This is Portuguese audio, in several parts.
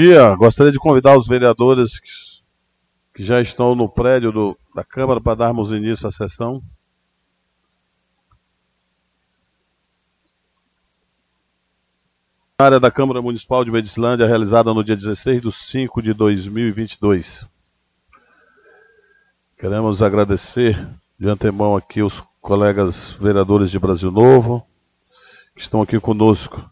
dia. Gostaria de convidar os vereadores que, já estão no prédio do, da Câmara para darmos início à sessão. área da Câmara Municipal de Medicilândia, realizada no dia 16 de 5 de 2022. Queremos agradecer de antemão aqui os colegas vereadores de Brasil Novo, que estão aqui conosco.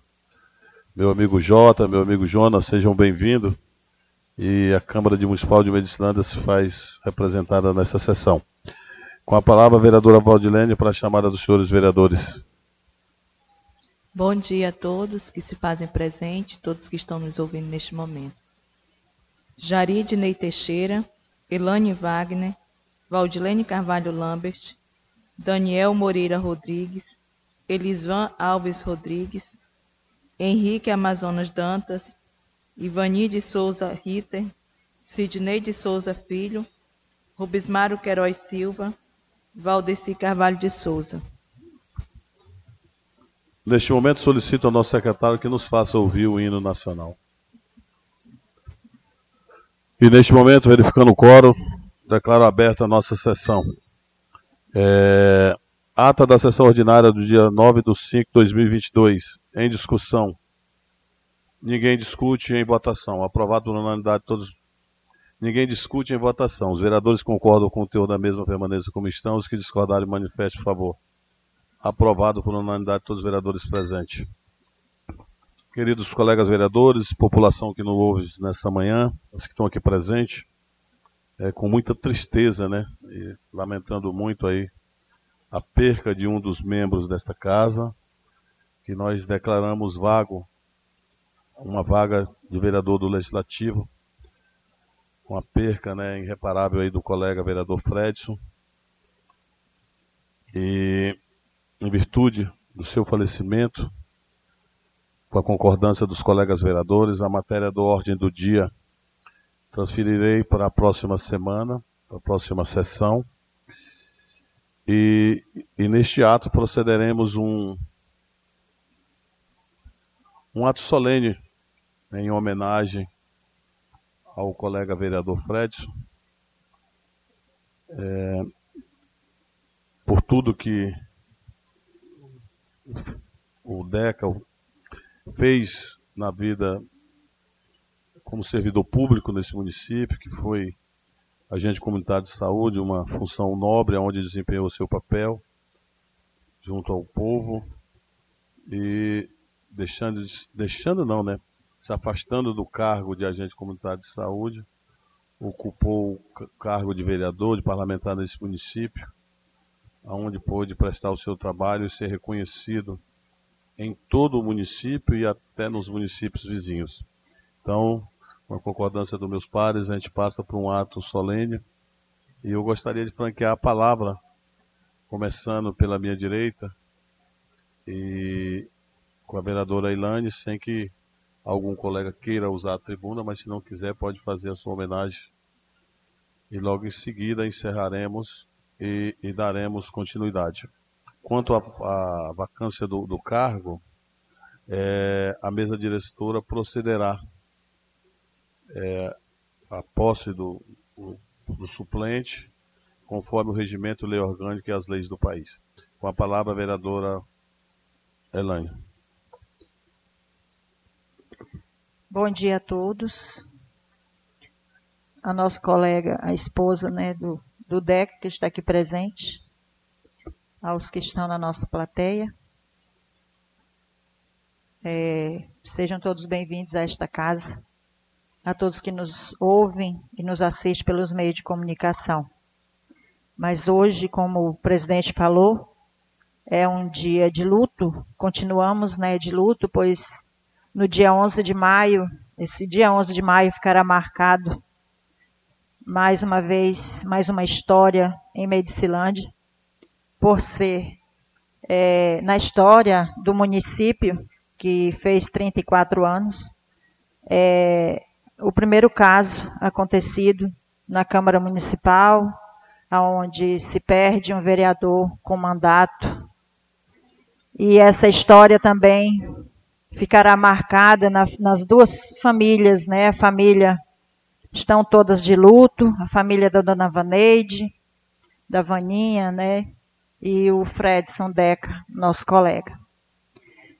Meu amigo Jota, meu amigo Jonas, sejam bem-vindos. E a Câmara de Municipal de Medicilândia se faz representada nessa sessão. Com a palavra, a vereadora Valdilene, para a chamada dos senhores vereadores. Bom dia a todos que se fazem presente, todos que estão nos ouvindo neste momento. Jaride Ney Teixeira, Elane Wagner, Valdilene Carvalho Lambert, Daniel Moreira Rodrigues, Elisvan Alves Rodrigues, Henrique Amazonas Dantas, Ivani de Souza Ritter, Sidney de Souza Filho, Rubismário Queiroz Silva, Valdeci Carvalho de Souza. Neste momento, solicito ao nosso secretário que nos faça ouvir o hino nacional. E neste momento, verificando o coro, declaro aberta a nossa sessão. É, ata da sessão ordinária do dia 9 de 5 de 2022, em discussão. Ninguém discute em votação. Aprovado por unanimidade todos. Ninguém discute em votação. Os vereadores concordam com o teor da mesma permanência como estão. Os que discordarem, manifestem, por favor. Aprovado por unanimidade todos os vereadores presentes. Queridos colegas vereadores, população que nos ouve nessa manhã, os que estão aqui presentes, é, com muita tristeza, né? E lamentando muito aí a perca de um dos membros desta casa, que nós declaramos vago, uma vaga de vereador do Legislativo, com a perca né, irreparável aí do colega vereador Fredson. E em virtude do seu falecimento, com a concordância dos colegas vereadores, a matéria do ordem do dia transferirei para a próxima semana, para a próxima sessão. E, e neste ato procederemos um, um ato solene em homenagem ao colega vereador Fredson, é, por tudo que o DECA fez na vida como servidor público nesse município, que foi agente comunitário de saúde, uma função nobre onde desempenhou seu papel junto ao povo. E deixando, deixando não, né? Se afastando do cargo de agente comunitário de saúde, ocupou o cargo de vereador, de parlamentar nesse município, onde pôde prestar o seu trabalho e ser reconhecido em todo o município e até nos municípios vizinhos. Então, com a concordância dos meus pares, a gente passa por um ato solene e eu gostaria de franquear a palavra, começando pela minha direita e com a vereadora Ilane, sem que algum colega queira usar a tribuna, mas se não quiser pode fazer a sua homenagem. E logo em seguida encerraremos e, e daremos continuidade. Quanto à vacância do, do cargo, é, a mesa diretora procederá é, a posse do, do, do, suplente conforme o regimento, lei orgânica e as leis do país. Com a palavra, a vereadora Elaine. Bom dia a todos. A nossa colega, a esposa né, do, do DEC, que está aqui presente, aos que estão na nossa plateia. É, sejam todos bem-vindos a esta casa, a todos que nos ouvem e nos assistem pelos meios de comunicação. Mas hoje, como o presidente falou, é um dia de luto, continuamos né, de luto, pois no dia 11 de maio, esse dia 11 de maio ficará marcado mais uma vez, mais uma história em Medicilândia, por ser é, na história do município, que fez 34 anos, é, o primeiro caso acontecido na Câmara Municipal, onde se perde um vereador com mandato. E essa história também ficará marcada na, nas duas famílias, né? A família estão todas de luto, a família da dona Vaneide, da Vaninha, né? E o Fredson Deca, nosso colega.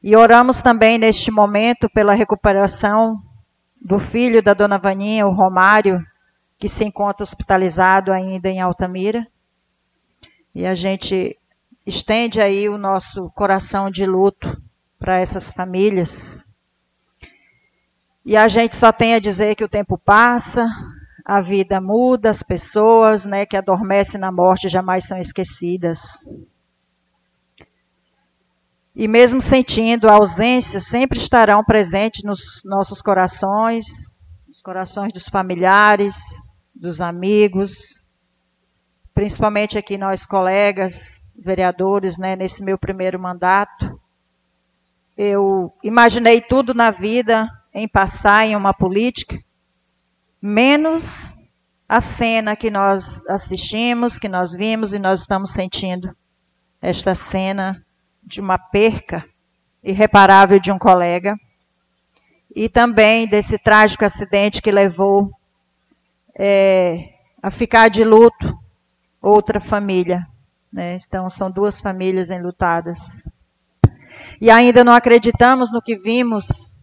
E oramos também neste momento pela recuperação do filho da dona Vaninha, o Romário, que se encontra hospitalizado ainda em Altamira. E a gente estende aí o nosso coração de luto para essas famílias. E a gente só tem a dizer que o tempo passa, a vida muda, as pessoas né, que adormecem na morte jamais são esquecidas. E mesmo sentindo a ausência, sempre estarão presentes nos nossos corações, nos corações dos familiares, dos amigos, principalmente aqui nós colegas, vereadores, né, nesse meu primeiro mandato. Eu imaginei tudo na vida em passar em uma política, menos a cena que nós assistimos, que nós vimos e nós estamos sentindo esta cena de uma perca irreparável de um colega e também desse trágico acidente que levou é, a ficar de luto outra família. Né? Então, são duas famílias enlutadas e ainda não acreditamos no que vimos,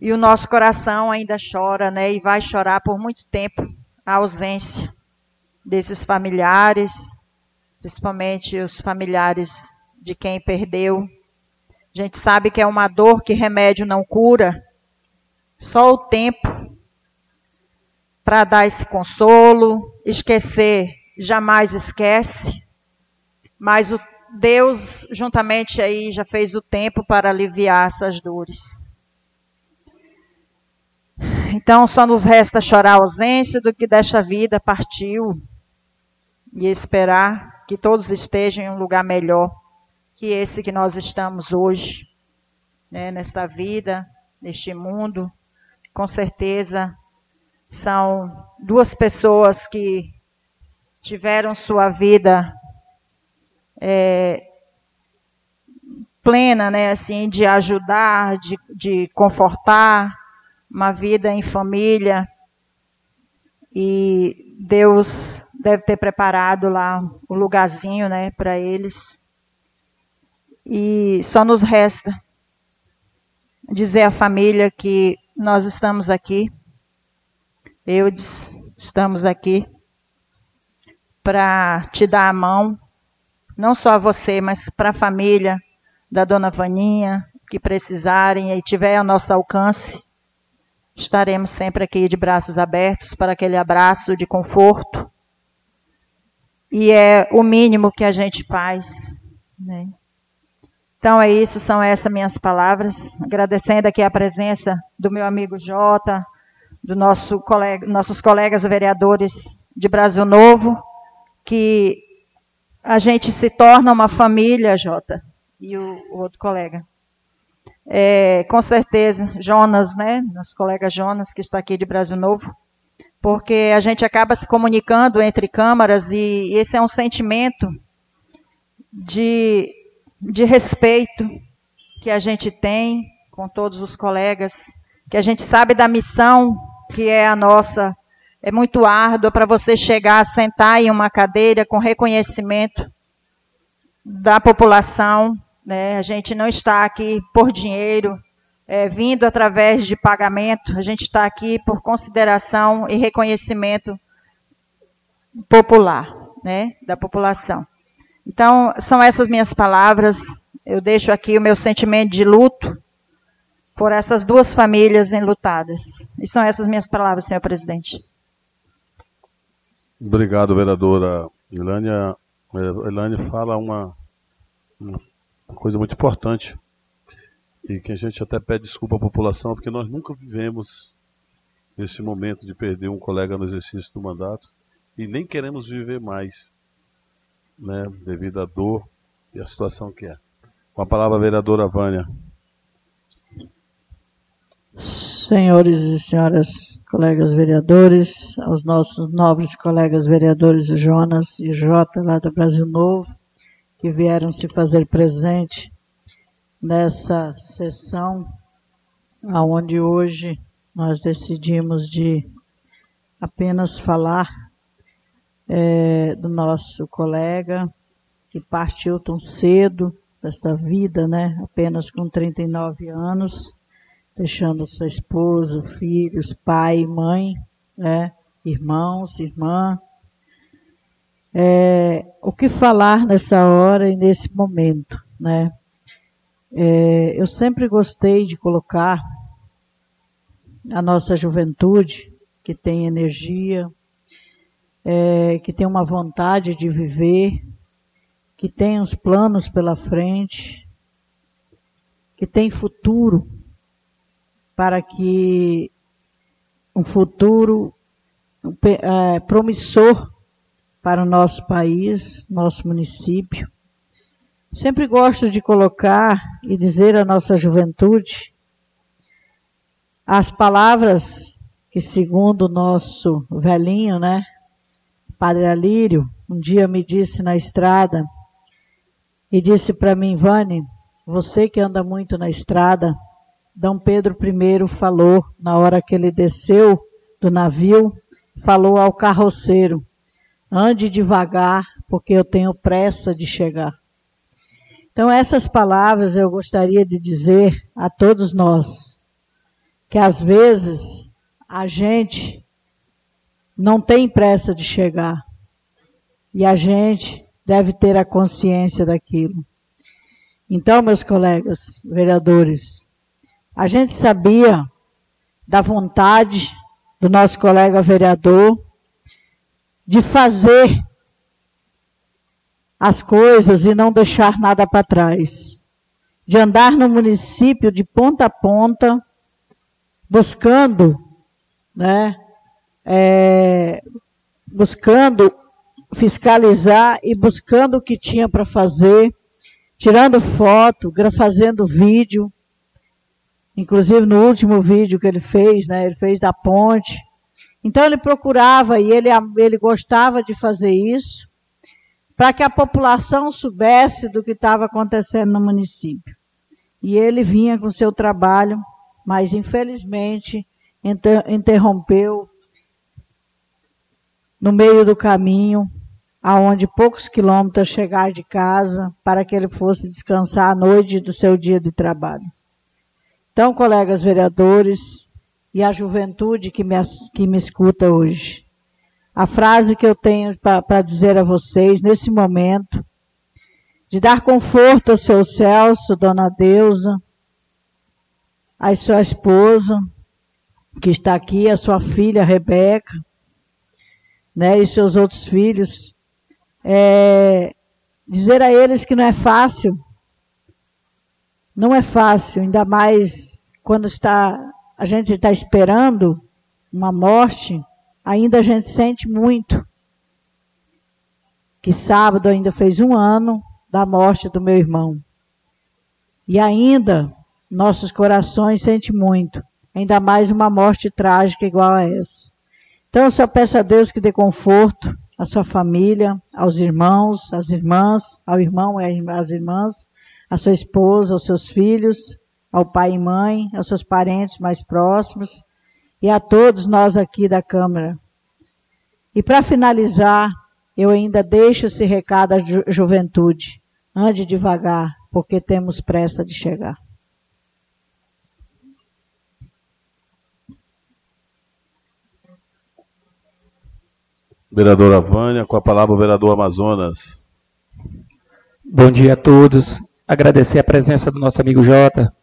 e o nosso coração ainda chora, né? E vai chorar por muito tempo a ausência desses familiares, principalmente os familiares de quem perdeu. A gente sabe que é uma dor que remédio não cura, só o tempo para dar esse consolo, esquecer jamais esquece, mas o Deus, juntamente aí, já fez o tempo para aliviar essas dores. Então, só nos resta chorar a ausência do que desta vida partiu e esperar que todos estejam em um lugar melhor que esse que nós estamos hoje, né, nesta vida, neste mundo. Com certeza, são duas pessoas que tiveram sua vida é, plena, né, assim, de ajudar, de, de confortar, uma vida em família. E Deus deve ter preparado lá o um lugarzinho, né, para eles. E só nos resta dizer à família que nós estamos aqui, eu estamos aqui para te dar a mão não só a você, mas para a família da dona Vaninha, que precisarem e tiver ao nosso alcance. Estaremos sempre aqui de braços abertos para aquele abraço de conforto. E é o mínimo que a gente faz. Né? Então é isso, são essas minhas palavras. Agradecendo aqui a presença do meu amigo Jota, do nosso colega, nossos colegas vereadores de Brasil Novo, que a gente se torna uma família, Jota, e o, o outro colega. É, com certeza, Jonas, né? Nosso colega Jonas, que está aqui de Brasil Novo, porque a gente acaba se comunicando entre câmaras e, e esse é um sentimento de, de respeito que a gente tem com todos os colegas, que a gente sabe da missão que é a nossa é muito árdua para você chegar, sentar em uma cadeira com reconhecimento da população. Né? A gente não está aqui por dinheiro, é, vindo através de pagamento, a gente está aqui por consideração e reconhecimento popular, né, da população. Então, são essas minhas palavras. Eu deixo aqui o meu sentimento de luto por essas duas famílias enlutadas. E são essas minhas palavras, senhor presidente. Obrigado, vereadora Ilânia. Ilânia fala uma, uma coisa muito importante e que a gente até pede desculpa à população, porque nós nunca vivemos esse momento de perder um colega no exercício do mandato e nem queremos viver mais, né, devido à dor e à situação que é. Com a palavra, a vereadora Vânia. Senhores e senhoras colegas vereadores, aos nossos nobres colegas vereadores Jonas e Jota, lá do Brasil Novo, que vieram se fazer presente nessa sessão, aonde hoje nós decidimos de apenas falar é, do nosso colega que partiu tão cedo desta vida, né? Apenas com 39 anos, deixando sua esposa, filhos, pai, mãe, né? Irmãos, irmã. É, o que falar nessa hora e nesse momento, né? É, eu sempre gostei de colocar a nossa juventude, que tem energia, é, que tem uma vontade de viver, que tem os planos pela frente, que tem futuro, para que um futuro é, promissor para o nosso país, nosso município. Sempre gosto de colocar e dizer à nossa juventude as palavras que, segundo o nosso velhinho, né, Padre Alírio, um dia me disse na estrada, e disse para mim, Vane, você que anda muito na estrada, Dom Pedro I falou, na hora que ele desceu do navio, falou ao carroceiro, ande devagar, porque eu tenho pressa de chegar. Então, essas palavras eu gostaria de dizer a todos nós, que às vezes a gente não tem pressa de chegar, e a gente deve ter a consciência daquilo. Então, meus colegas vereadores, a gente sabia da vontade do nosso colega vereador de fazer as coisas e não deixar nada para trás. De andar no município de ponta a ponta, buscando, né, é, buscando fiscalizar e buscando o que tinha para fazer, tirando foto, fazendo vídeo. Inclusive no último vídeo que ele fez, né, ele fez da ponte. Então ele procurava e ele, ele gostava de fazer isso para que a população soubesse do que estava acontecendo no município. E ele vinha com seu trabalho, mas infelizmente interrompeu no meio do caminho aonde poucos quilômetros chegar de casa para que ele fosse descansar à noite do seu dia de trabalho. Então, colegas vereadores e a juventude que me, que me escuta hoje, a frase que eu tenho para dizer a vocês nesse momento, de dar conforto ao seu Celso, dona Deusa, a sua esposa, que está aqui, a sua filha Rebeca, né, e seus outros filhos, é, dizer a eles que não é fácil. Não é fácil, ainda mais quando está, a gente está esperando uma morte, ainda a gente sente muito. Que sábado ainda fez um ano da morte do meu irmão. E ainda nossos corações sentem muito, ainda mais uma morte trágica igual a essa. Então eu só peço a Deus que dê conforto, à sua família, aos irmãos, às irmãs, ao irmão e às irmãs, à sua esposa, aos seus filhos, ao pai e mãe, aos seus parentes mais próximos e a todos nós aqui da Câmara. E para finalizar, eu ainda deixo esse recado à ju juventude. Ande devagar, porque temos pressa de chegar. Vereadora Vânia, com a palavra o vereador Amazonas. Bom dia a todos. Agradecer a presença do nosso amigo Jota,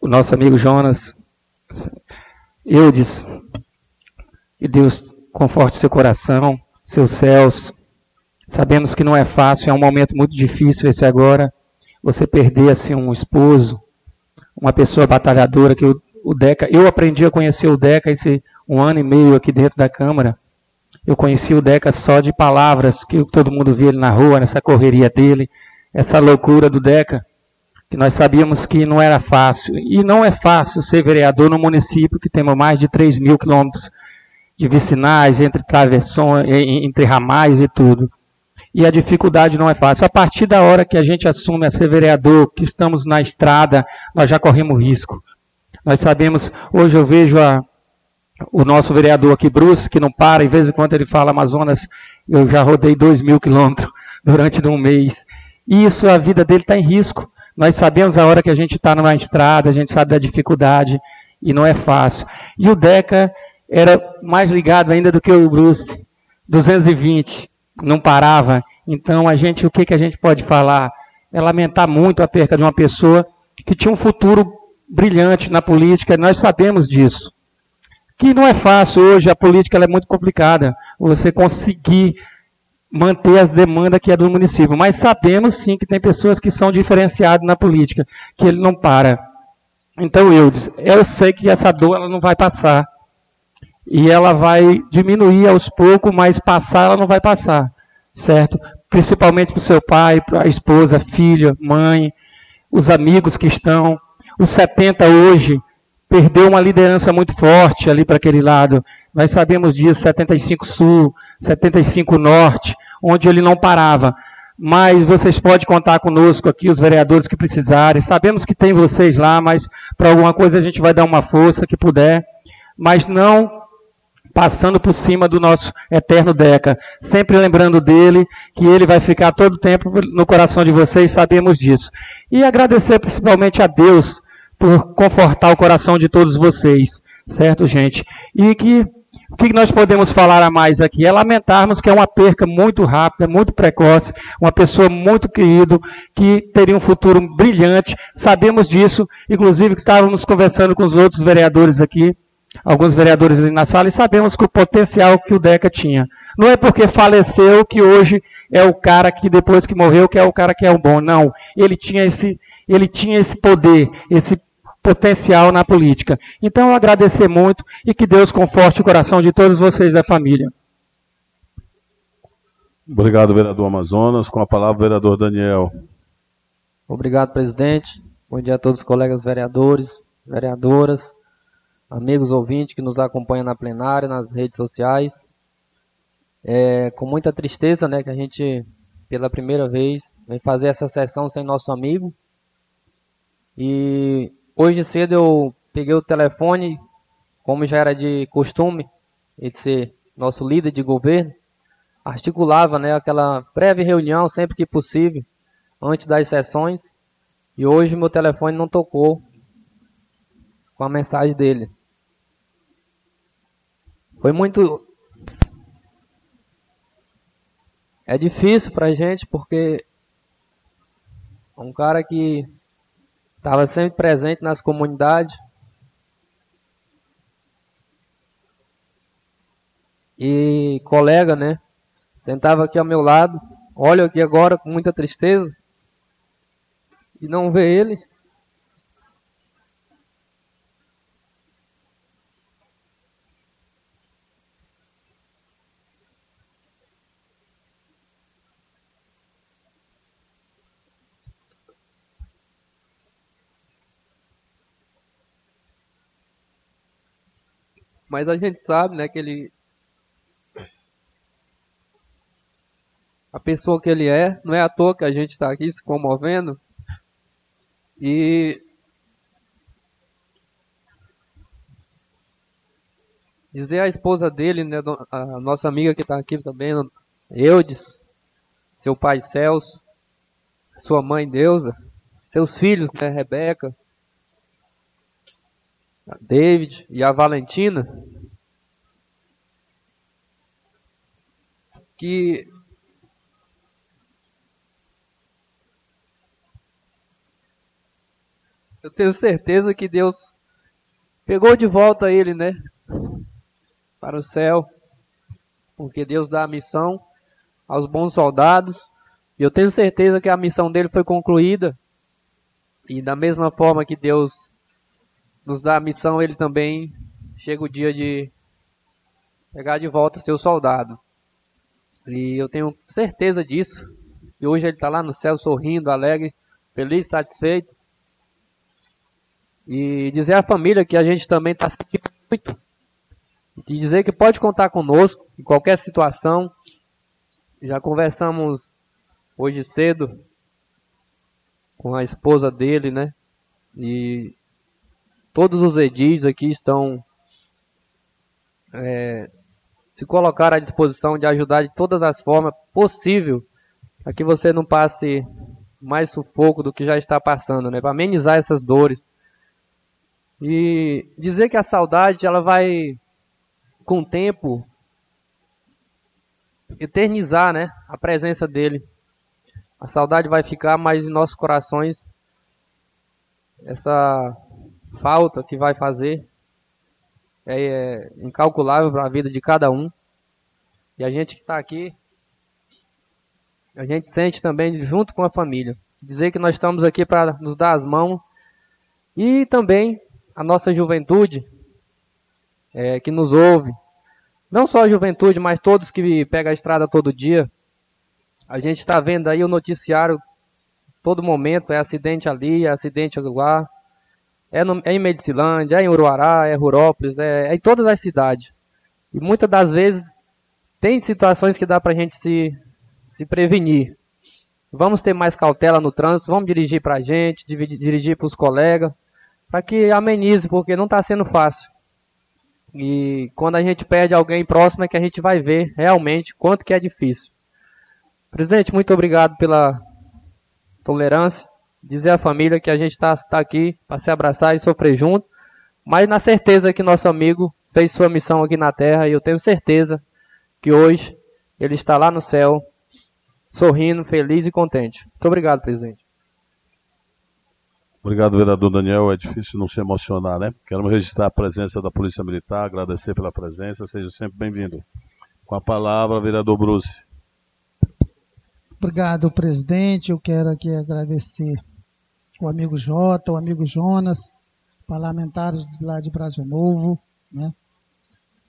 o nosso amigo Jonas, Eudes, e Deus conforte seu coração, seus céus. Sabemos que não é fácil, é um momento muito difícil esse agora. Você perder assim um esposo, uma pessoa batalhadora que o, o Deca. Eu aprendi a conhecer o Deca esse um ano e meio aqui dentro da Câmara. Eu conheci o Deca só de palavras, que todo mundo via ele na rua, nessa correria dele, essa loucura do Deca, que nós sabíamos que não era fácil. E não é fácil ser vereador no município que temos mais de 3 mil quilômetros de vicinais, entre travessões, entre ramais e tudo. e a dificuldade não é fácil. A partir da hora que a gente assume a ser vereador, que estamos na estrada, nós já corremos risco. Nós sabemos, hoje eu vejo a, o nosso vereador aqui, Bruce, que não para, em vez em quando ele fala Amazonas, eu já rodei dois mil quilômetros durante um mês. E isso, a vida dele está em risco. Nós sabemos a hora que a gente está numa estrada, a gente sabe da dificuldade, e não é fácil. E o Deca era mais ligado ainda do que o Bruce, 220 não parava. Então, a gente, o que, que a gente pode falar? É lamentar muito a perca de uma pessoa que tinha um futuro brilhante na política, nós sabemos disso. Que não é fácil hoje, a política é muito complicada, você conseguir manter as demandas que é do município. Mas sabemos sim que tem pessoas que são diferenciadas na política, que ele não para. Então, eu, eu sei que essa dor ela não vai passar e ela vai diminuir aos poucos, mas passar ela não vai passar, certo? Principalmente para o seu pai, para a esposa, filha, mãe, os amigos que estão. Os 70 hoje perdeu uma liderança muito forte ali para aquele lado. Nós sabemos disso, 75 Sul, 75 Norte, onde ele não parava. Mas vocês podem contar conosco aqui, os vereadores que precisarem. Sabemos que tem vocês lá, mas para alguma coisa a gente vai dar uma força que puder. Mas não passando por cima do nosso eterno Deca, sempre lembrando dele, que ele vai ficar todo o tempo no coração de vocês, sabemos disso. E agradecer principalmente a Deus por confortar o coração de todos vocês, certo, gente? E que o que nós podemos falar a mais aqui é lamentarmos que é uma perca muito rápida, muito precoce, uma pessoa muito querida, que teria um futuro brilhante, sabemos disso, inclusive estávamos conversando com os outros vereadores aqui, alguns vereadores ali na sala e sabemos que o potencial que o Deca tinha. Não é porque faleceu que hoje é o cara que depois que morreu que é o cara que é o bom. Não, ele tinha esse, ele tinha esse poder, esse potencial na política. Então, agradecer muito e que Deus conforte o coração de todos vocês da família. Obrigado, vereador Amazonas. Com a palavra, vereador Daniel. Obrigado, presidente. Bom dia a todos os colegas vereadores, vereadoras amigos ouvintes que nos acompanham na plenária, nas redes sociais. É com muita tristeza, né, que a gente, pela primeira vez, vem fazer essa sessão sem nosso amigo. E hoje cedo eu peguei o telefone, como já era de costume, ele ser nosso líder de governo, articulava, né, aquela breve reunião sempre que possível, antes das sessões. E hoje meu telefone não tocou com a mensagem dele. Foi muito. É difícil pra gente porque um cara que estava sempre presente nas comunidades e colega, né? Sentava aqui ao meu lado, olho aqui agora com muita tristeza e não ver ele. Mas a gente sabe, né, que ele. A pessoa que ele é, não é à toa que a gente está aqui se comovendo. E. Dizer à esposa dele, né, a nossa amiga que está aqui também, Eudes, seu pai Celso, sua mãe Deusa, seus filhos, né, Rebeca, a David e a Valentina, que eu tenho certeza que Deus pegou de volta ele, né, para o céu, porque Deus dá a missão aos bons soldados. E eu tenho certeza que a missão dele foi concluída. E da mesma forma que Deus nos dá a missão, ele também chega o dia de pegar de volta seu soldado. E eu tenho certeza disso. E hoje ele está lá no céu sorrindo, alegre, feliz, satisfeito. E dizer à família que a gente também está sentindo muito. E dizer que pode contar conosco em qualquer situação. Já conversamos hoje cedo com a esposa dele, né? E todos os edis aqui estão é, se colocar à disposição de ajudar de todas as formas possível para que você não passe mais sufoco do que já está passando, né? Para amenizar essas dores. E dizer que a saudade ela vai com o tempo eternizar, né, a presença dele. A saudade vai ficar, mas em nossos corações essa falta que vai fazer é, é incalculável para a vida de cada um. E a gente que está aqui, a gente sente também junto com a família. Dizer que nós estamos aqui para nos dar as mãos e também a nossa juventude é, que nos ouve. Não só a juventude, mas todos que pegam a estrada todo dia. A gente está vendo aí o noticiário todo momento, é acidente ali, é acidente lá. É, no, é em Medicilândia, é em Uruará, é Rurópolis, é, é, em todas as cidades. E muitas das vezes tem situações que dá para a gente se, se prevenir. Vamos ter mais cautela no trânsito, vamos dirigir para a gente, dirigir para os colegas, para que amenize, porque não está sendo fácil. E quando a gente perde alguém próximo é que a gente vai ver realmente quanto que é difícil. Presidente, muito obrigado pela tolerância. Dizer à família que a gente está tá aqui para se abraçar e sofrer junto, mas na certeza que nosso amigo fez sua missão aqui na Terra e eu tenho certeza que hoje ele está lá no céu, sorrindo, feliz e contente. Muito obrigado, presidente. Obrigado, vereador Daniel. É difícil não se emocionar, né? Quero registrar a presença da Polícia Militar, agradecer pela presença, seja sempre bem-vindo. Com a palavra, vereador Bruce. Obrigado, presidente. Eu quero aqui agradecer o amigo Jota, o amigo Jonas, parlamentares lá de Brasil Novo, né?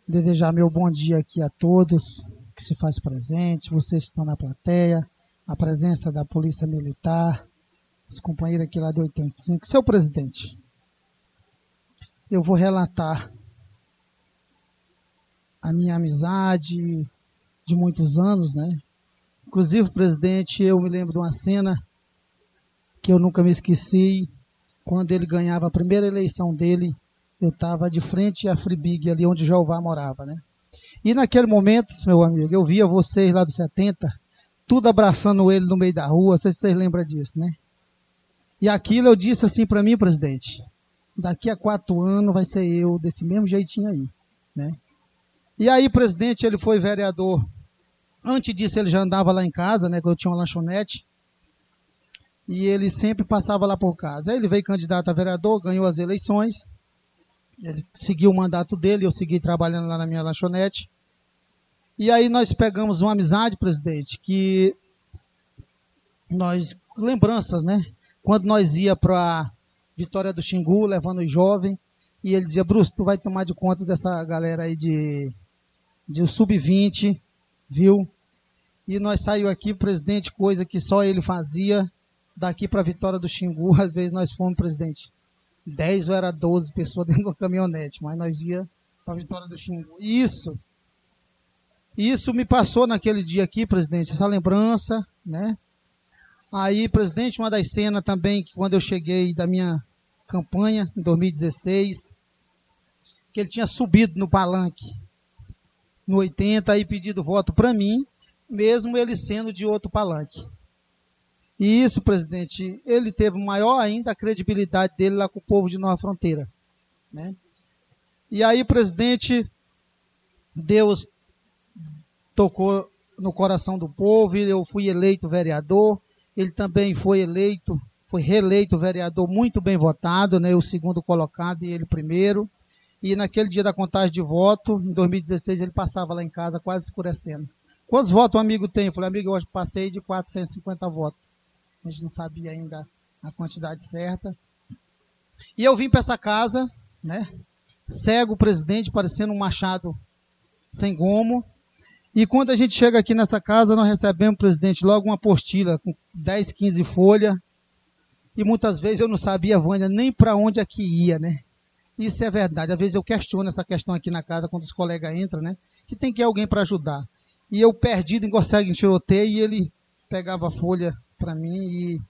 Desejar meu bom dia aqui a todos que se faz presente, vocês que estão na plateia, a presença da Polícia Militar, os companheiros aqui lá do 85. Seu presidente, eu vou relatar a minha amizade de muitos anos, né? Inclusive, presidente, eu me lembro de uma cena que eu nunca me esqueci. Quando ele ganhava a primeira eleição dele, eu estava de frente à Fribig, ali onde Jeová morava, né? E naquele momento, meu amigo, eu via vocês lá dos 70, tudo abraçando ele no meio da rua, não sei se vocês lembram disso, né? E aquilo eu disse assim para mim, presidente, daqui a quatro anos vai ser eu desse mesmo jeitinho aí, né? E aí, presidente, ele foi vereador. Antes disso, ele já andava lá em casa, né? Quando eu tinha uma lanchonete. E ele sempre passava lá por casa. Aí ele veio candidato a vereador, ganhou as eleições. Ele seguiu o mandato dele, eu segui trabalhando lá na minha lanchonete. E aí nós pegamos uma amizade, presidente, que nós lembranças, né? Quando nós ia para Vitória do Xingu, levando os jovens, e ele dizia, Bruce, tu vai tomar de conta dessa galera aí de, de sub-20, viu? E nós saiu aqui, presidente, coisa que só ele fazia, daqui para Vitória do Xingu, às vezes nós fomos, presidente, 10 ou era 12 pessoas dentro da caminhonete, mas nós ia para Vitória do Xingu. Isso, isso me passou naquele dia aqui, presidente, essa lembrança, né? Aí, presidente, uma das cenas também, que quando eu cheguei da minha campanha, em 2016, que ele tinha subido no palanque no 80 e pedido voto para mim, mesmo ele sendo de outro palanque. E isso, presidente, ele teve maior ainda a credibilidade dele lá com o povo de Nova Fronteira. Né? E aí, presidente, Deus tocou no coração do povo, e eu fui eleito vereador, ele também foi eleito, foi reeleito vereador muito bem votado, né, o segundo colocado e ele primeiro. E naquele dia da contagem de voto, em 2016, ele passava lá em casa quase escurecendo. Quantos votos o amigo tem? Eu falei, amigo, eu passei de 450 votos. A gente não sabia ainda a quantidade certa. E eu vim para essa casa, né? Cego o presidente, parecendo um machado sem gomo. E quando a gente chega aqui nessa casa, nós recebemos, presidente, logo uma apostila com 10, 15 folhas. E muitas vezes eu não sabia, Vânia, nem para onde é que ia, né? Isso é verdade. Às vezes eu questiono essa questão aqui na casa, quando os colegas entram, né? Que tem que ir alguém para ajudar. E eu perdido em consegue em tiroteio e ele pegava a folha para mim e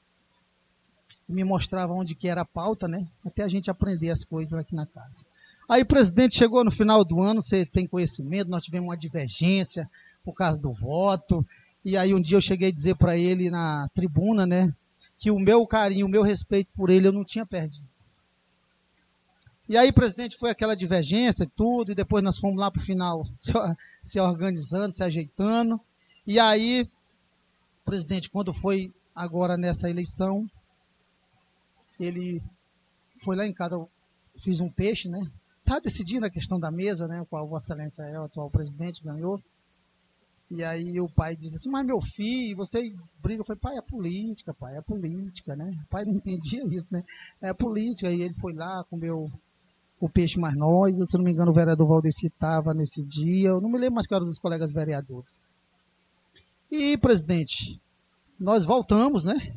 me mostrava onde que era a pauta, né? Até a gente aprender as coisas aqui na casa. Aí o presidente chegou no final do ano, você tem conhecimento, nós tivemos uma divergência por causa do voto. E aí um dia eu cheguei a dizer para ele na tribuna, né, que o meu carinho, o meu respeito por ele eu não tinha perdido. E aí, presidente, foi aquela divergência e tudo, e depois nós fomos lá para o final se, organizando, se ajeitando. E aí, presidente, quando foi agora nessa eleição, ele foi lá em casa, fiz um peixe, né? Tá decidindo a questão da mesa, né? Qual Vossa Excelência é o atual presidente, ganhou. E aí o pai disse assim, mas meu filho, vocês brigam. Eu falei, pai, é política, pai, é política, né? O pai não entendia isso, né? É política. Aí ele foi lá, comeu o peixe mais nós. Se não me engano, o vereador Valdeci estava nesse dia. Eu não me lembro mais que era dos colegas vereadores. E, presidente, nós voltamos, né?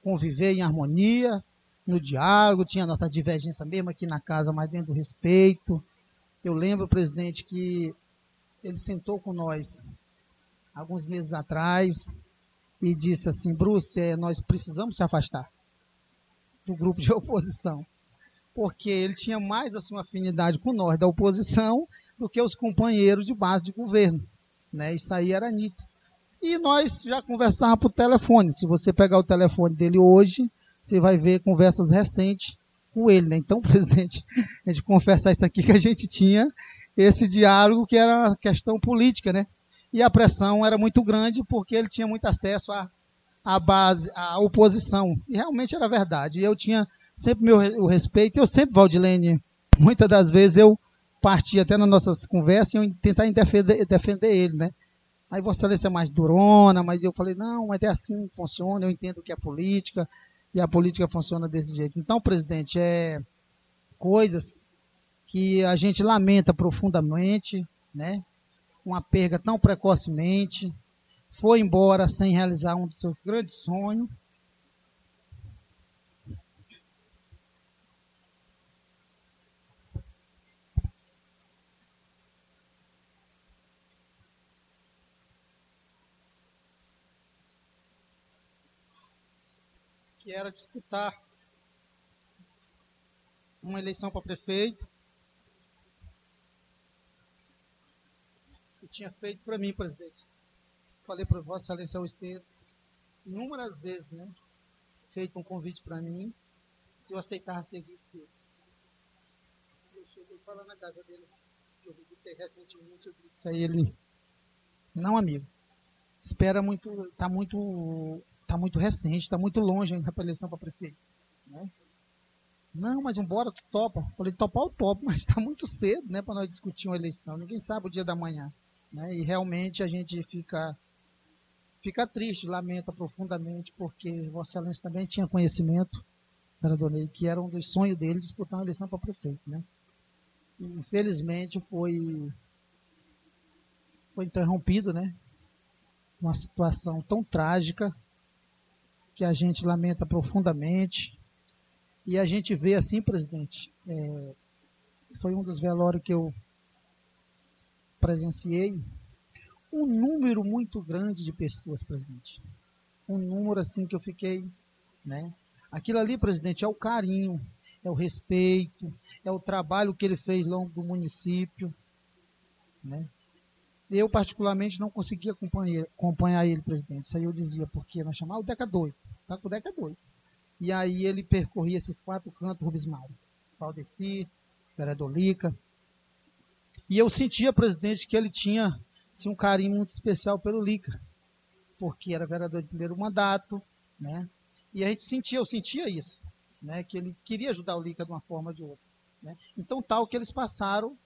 Conviver em harmonia, no diálogo, tinha nossa divergência mesmo aqui na casa, mas dentro do respeito. Eu lembro, presidente, que ele sentou com nós alguns meses atrás e disse assim, Bruce, é, nós precisamos se afastar do grupo de oposição, porque ele tinha mais assim, uma afinidade com nós da oposição do que os companheiros de base de governo. Né? Isso aí era nítido. E nós já conversávamos por telefone. Se você pegar o telefone dele hoje, você vai ver conversas recentes com ele. Né? Então, presidente, a gente confessar isso aqui que a gente tinha esse diálogo que era questão política, né? E a pressão era muito grande porque ele tinha muito acesso à, à base, à oposição. E realmente era verdade. Eu tinha sempre meu o respeito. Eu sempre, Valdilene, muitas das vezes eu partia até nas nossas conversas e eu tentar defender, defender ele, né? Aí Vossa Excelência é mais durona, mas eu falei, não, mas é assim que funciona, eu entendo que é política, e a política funciona desse jeito. Então, presidente, é coisas que a gente lamenta profundamente, né? Uma perda tão precocemente, foi embora sem realizar um dos seus grandes sonhos. Que era disputar uma eleição para prefeito tinha feito para mim, presidente. Falei para Vossa Excelência hoje cedo, inúmeras vezes, né? Feito um convite para mim, se eu aceitar serviço dele. Eu cheguei na casa dele, que eu visitei recentemente, eu disse a ele, não amigo, espera muito, tá muito, tá muito recente, está muito longe ainda para eleição para prefeito. Né? Não, mas embora tu topa. Falei, topar o topo, mas está muito cedo, né, para nós discutir uma eleição. Ninguém sabe o dia da manhã. Né? E realmente a gente fica, fica triste, lamenta profundamente, porque Vossa Excelência também tinha conhecimento, Ney, que era um dos sonhos dele disputar uma eleição para prefeito. Né? E, infelizmente foi, foi interrompido, né? Uma situação tão trágica que a gente lamenta profundamente. E a gente vê assim, presidente, é, foi um dos velórios que eu presenciei um número muito grande de pessoas, presidente. Um número assim que eu fiquei, né? Aquilo ali, presidente, é o carinho, é o respeito, é o trabalho que ele fez ao longo do município, né? Eu, particularmente, não conseguia acompanhar, acompanhar ele, presidente. Isso aí eu dizia, porque nós chamávamos o Deca doido. Tá com o Deca doido. E aí ele percorria esses quatro cantos, Rubens Mário. Valdeci, Vereador Lica, e eu sentia, presidente, que ele tinha assim, um carinho muito especial pelo Lica, porque era vereador de primeiro mandato, né? E a gente sentia, eu sentia isso, né? Que ele queria ajudar o Lica de uma forma ou de outra. Né? Então, tal que eles passaram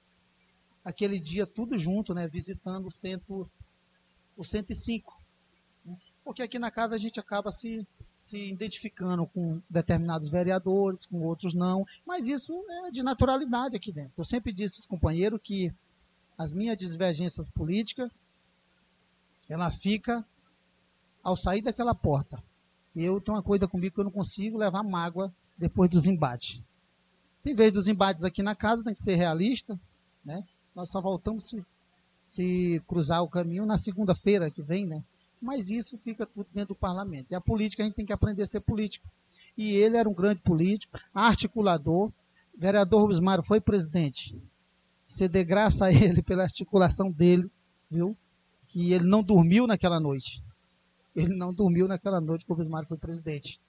aquele dia tudo junto, né? Visitando o, centro, o 105. Né? Porque aqui na casa a gente acaba se se identificando com determinados vereadores, com outros não, mas isso é de naturalidade aqui dentro. Eu sempre disse aos companheiros que as minhas divergências políticas, ela fica ao sair daquela porta. Eu tenho uma coisa comigo que eu não consigo levar mágoa depois dos embates. Em vez dos embates aqui na casa, tem que ser realista, né? Nós só voltamos se, se cruzar o caminho na segunda-feira que vem, né? mas isso fica tudo dentro do parlamento. E a política, a gente tem que aprender a ser político. E ele era um grande político, articulador. O vereador Rubens Mário foi presidente. Você dê graça a ele pela articulação dele, viu? Que ele não dormiu naquela noite. Ele não dormiu naquela noite que o Rubens Mário foi presidente.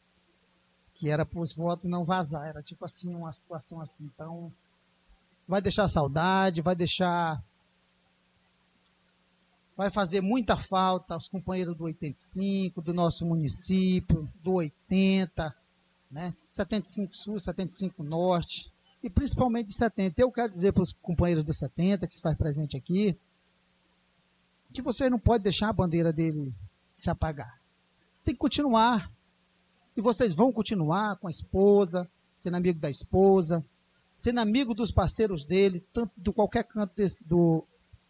Que era para os votos não vazar. Era tipo assim, uma situação assim. Então, vai deixar saudade, vai deixar vai fazer muita falta aos companheiros do 85, do nosso município, do 80, né? 75 Sul, 75 Norte, e principalmente de 70. Eu quero dizer para os companheiros do 70 que se faz presente aqui, que você não pode deixar a bandeira dele se apagar. Tem que continuar. E vocês vão continuar com a esposa, sendo amigo da esposa, sendo amigo dos parceiros dele, tanto de qualquer canto desse, do,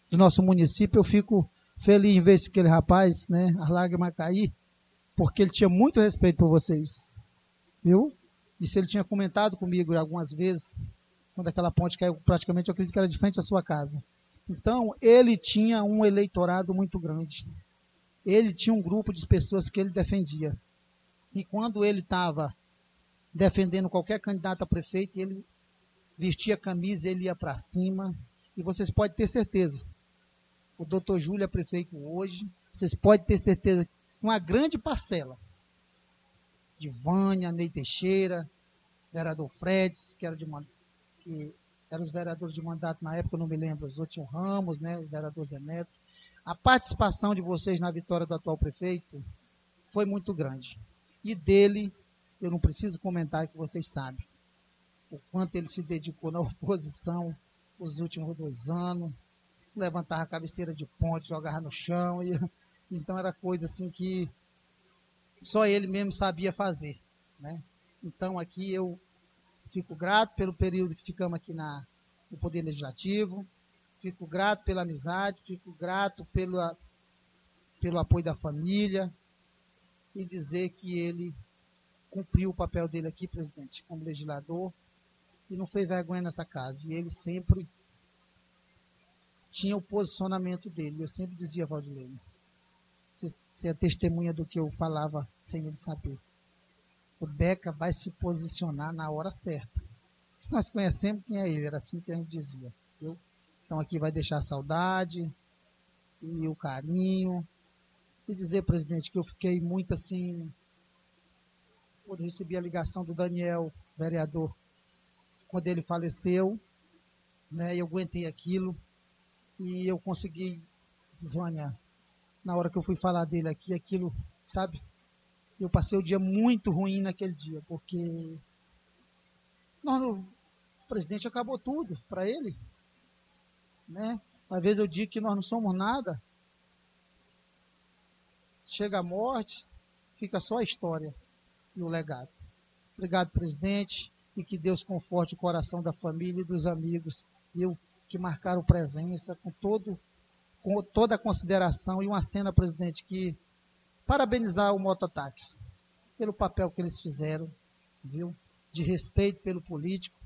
do nosso município. Eu fico feliz em ver aquele rapaz, né, as lágrimas cair, porque ele tinha muito respeito por vocês, viu? Isso ele tinha comentado comigo algumas vezes, quando aquela ponte caiu, praticamente eu acredito que era de frente à sua casa. Então, ele tinha um eleitorado muito grande. Ele tinha um grupo de pessoas que ele defendia. E quando ele estava defendendo qualquer candidato a prefeito, ele vestia a camisa, ele ia para cima. E vocês podem ter certeza, o doutor Júlio é prefeito hoje, vocês podem ter certeza que uma grande parcela de Vânia, Ney Teixeira, vereador Fredes, que era de que eram os vereadores de mandato na época, eu não me lembro, os outros Ramos, né, o vereador Zé Neto. A participação de vocês na vitória do atual prefeito foi muito grande. E dele, eu não preciso comentar que vocês sabem o quanto ele se dedicou na oposição os últimos dois anos, levantava a cabeceira de ponte, jogava no chão. E, então era coisa assim que só ele mesmo sabia fazer. Né? Então aqui eu fico grato pelo período que ficamos aqui na, no Poder Legislativo, fico grato pela amizade, fico grato pela, pelo apoio da família e dizer que ele cumpriu o papel dele aqui, presidente, como legislador, e não fez vergonha nessa casa. E ele sempre tinha o posicionamento dele. Eu sempre dizia, Valdilene, você é testemunha do que eu falava sem ele saber. O Deca vai se posicionar na hora certa. Nós conhecemos quem é ele, era assim que a gente dizia. Viu? Então aqui vai deixar a saudade e o carinho. E dizer, presidente, que eu fiquei muito assim. Quando recebi a ligação do Daniel, vereador, quando ele faleceu, né, eu aguentei aquilo e eu consegui, Vânia, na hora que eu fui falar dele aqui, aquilo, sabe? Eu passei o dia muito ruim naquele dia, porque nós, o presidente acabou tudo para ele, né? Às vezes eu digo que nós não somos nada. Chega a morte, fica só a história e o legado. Obrigado, presidente, e que Deus conforte o coração da família e dos amigos. Eu que marcaram presença com todo com toda a consideração e uma cena, presidente, que parabenizar o mototáxi pelo papel que eles fizeram, viu? De respeito pelo político,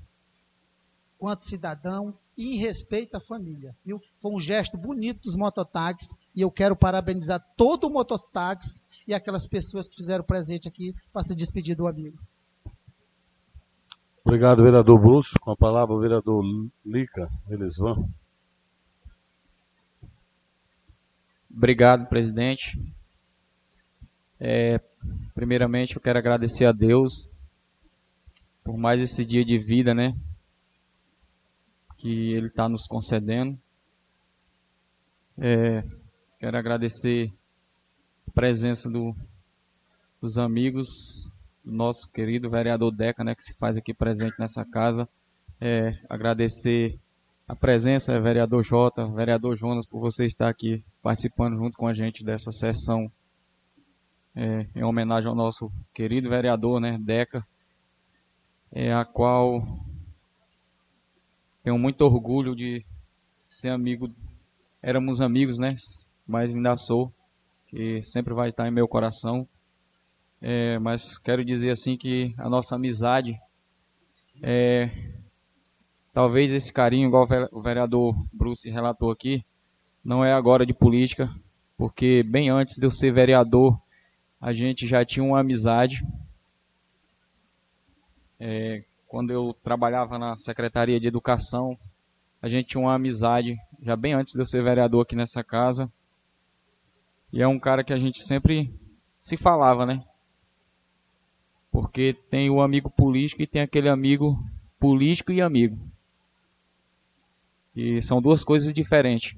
quanto cidadão e em respeito à família, viu? Foi um gesto bonito dos mototáxis e eu quero parabenizar todo o mototáxi e aquelas pessoas que fizeram presente aqui para se despedir do amigo. Obrigado, vereador Bruce. Com a palavra, o vereador Lica Elisvan. Obrigado, presidente. É, primeiramente, eu quero agradecer a Deus por mais esse dia de vida, né? Que Ele está nos concedendo. É, quero agradecer a presença do, dos amigos nosso querido vereador Deca, né, que se faz aqui presente nessa casa. É, agradecer a presença, vereador Jota, vereador Jonas, por você estar aqui participando junto com a gente dessa sessão é, em homenagem ao nosso querido vereador, né, Deca, é, a qual tenho muito orgulho de ser amigo, éramos amigos, né, mas ainda sou, que sempre vai estar em meu coração. É, mas quero dizer assim que a nossa amizade é, talvez esse carinho, igual o vereador Bruce relatou aqui, não é agora de política, porque bem antes de eu ser vereador, a gente já tinha uma amizade. É, quando eu trabalhava na Secretaria de Educação, a gente tinha uma amizade, já bem antes de eu ser vereador aqui nessa casa. E é um cara que a gente sempre se falava, né? Porque tem o amigo político e tem aquele amigo político e amigo. E são duas coisas diferentes.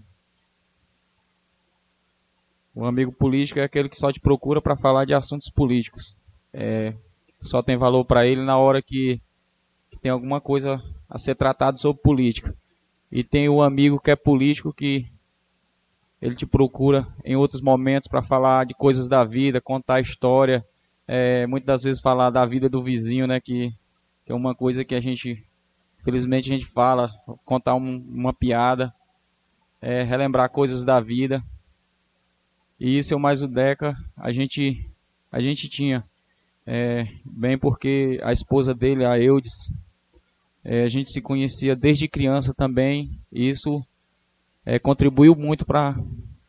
O amigo político é aquele que só te procura para falar de assuntos políticos. É, só tem valor para ele na hora que, que, tem alguma coisa a ser tratado sobre política. E tem o amigo que é político que ele te procura em outros momentos para falar de coisas da vida, contar história, é, muitas das vezes falar da vida do vizinho, né, que, que é uma coisa que a gente Felizmente a gente fala, contar um, uma piada, é, relembrar coisas da vida. E isso é o mais o Deca, a gente, a gente tinha. É, bem porque a esposa dele, a Eudes, é, a gente se conhecia desde criança também. E isso é, contribuiu muito para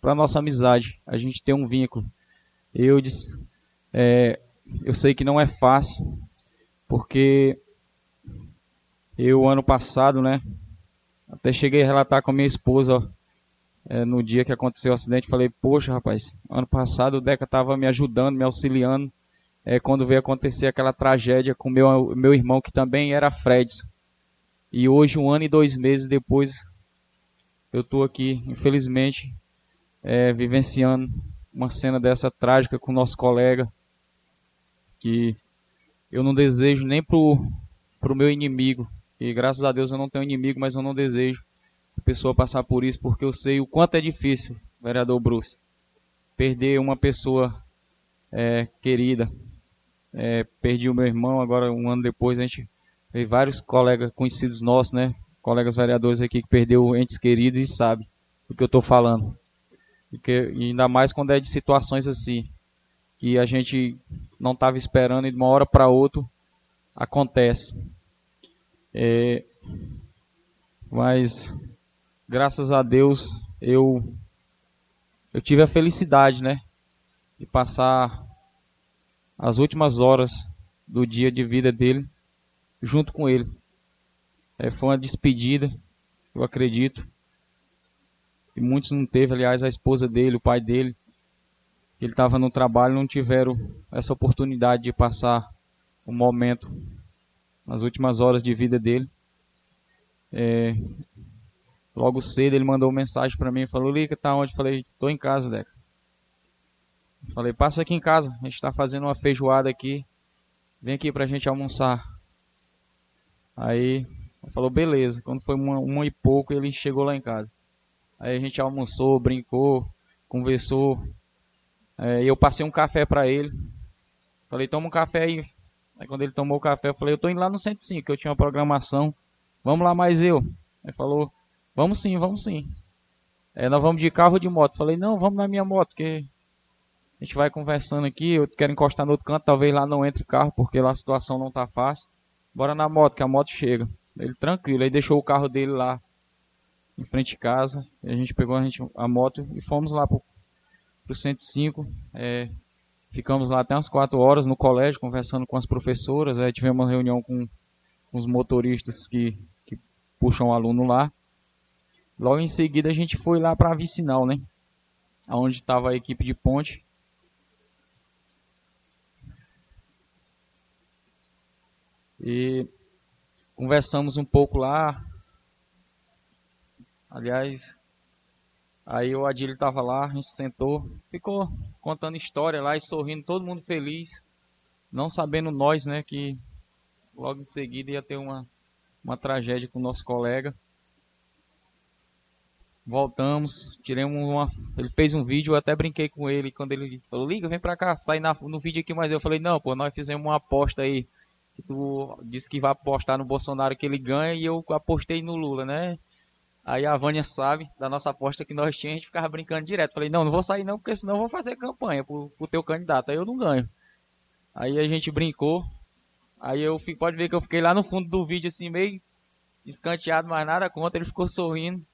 a nossa amizade. A gente tem um vínculo. Eudes, é, eu sei que não é fácil, porque eu, ano passado, né? Até cheguei a relatar com a minha esposa é, no dia que aconteceu o acidente. Falei, poxa, rapaz, ano passado o Deca estava me ajudando, me auxiliando. É, quando veio acontecer aquela tragédia com meu meu irmão, que também era Fredson. E hoje, um ano e dois meses depois, eu estou aqui, infelizmente, é, vivenciando uma cena dessa trágica com nosso colega. Que eu não desejo nem pro, pro meu inimigo e graças a Deus eu não tenho inimigo, mas eu não desejo a pessoa passar por isso, porque eu sei o quanto é difícil, vereador Bruce, perder uma pessoa é, querida. É, perdi o meu irmão, agora um ano depois a gente teve vários colegas conhecidos nossos, né? Colegas vereadores aqui que perdeu entes queridos e sabe do que eu estou falando. Porque, ainda mais quando é de situações assim, que a gente não estava esperando e de uma hora para outra acontece. É, mas graças a Deus eu eu tive a felicidade, né, de passar as últimas horas do dia de vida dele junto com ele. É, foi uma despedida, eu acredito. E muitos não teve, aliás, a esposa dele, o pai dele, ele estava no trabalho, não tiveram essa oportunidade de passar um momento nas últimas horas de vida dele. É, logo cedo ele mandou uma mensagem para mim falou: Lica, tá onde? falei: tô em casa, Deca. falei: passa aqui em casa, a gente está fazendo uma feijoada aqui, vem aqui para a gente almoçar. Aí falou: beleza. Quando foi uma, uma e pouco, ele chegou lá em casa. Aí a gente almoçou, brincou, conversou. É, eu passei um café para ele. Falei: toma um café aí, Aí quando ele tomou o café, eu falei, eu tô indo lá no 105, que eu tinha uma programação. Vamos lá mais eu. Ele falou, vamos sim, vamos sim. É, nós vamos de carro ou de moto? Falei, não, vamos na minha moto, que a gente vai conversando aqui, eu quero encostar no outro canto, talvez lá não entre carro, porque lá a situação não tá fácil. Bora na moto, que a moto chega. Ele tranquilo, aí deixou o carro dele lá em frente de casa. a gente pegou a, gente, a moto e fomos lá pro, pro 105. É, Ficamos lá até umas quatro horas no colégio, conversando com as professoras. Aí tivemos uma reunião com, os motoristas que, que puxam o aluno lá. Logo em seguida a gente foi lá para a Vicinal, né? Onde estava a equipe de ponte. E conversamos um pouco lá. Aliás, Aí o Adílio estava lá, a gente sentou, ficou contando história lá e sorrindo, todo mundo feliz, não sabendo nós, né, que logo em seguida ia ter uma, uma tragédia com o nosso colega. Voltamos, tiramos uma. Ele fez um vídeo, eu até brinquei com ele quando ele falou: Liga, vem pra cá, sai na, no vídeo aqui. Mas eu falei: Não, pô, nós fizemos uma aposta aí. Que tu disse que vai apostar no Bolsonaro que ele ganha e eu apostei no Lula, né? Aí a Vânia sabe da nossa aposta que nós tínhamos, a gente ficava brincando direto. Falei, não, não vou sair não, porque senão vou fazer campanha pro, pro teu candidato, aí eu não ganho. Aí a gente brincou, aí eu pode ver que eu fiquei lá no fundo do vídeo assim, meio escanteado, mas nada contra, ele ficou sorrindo.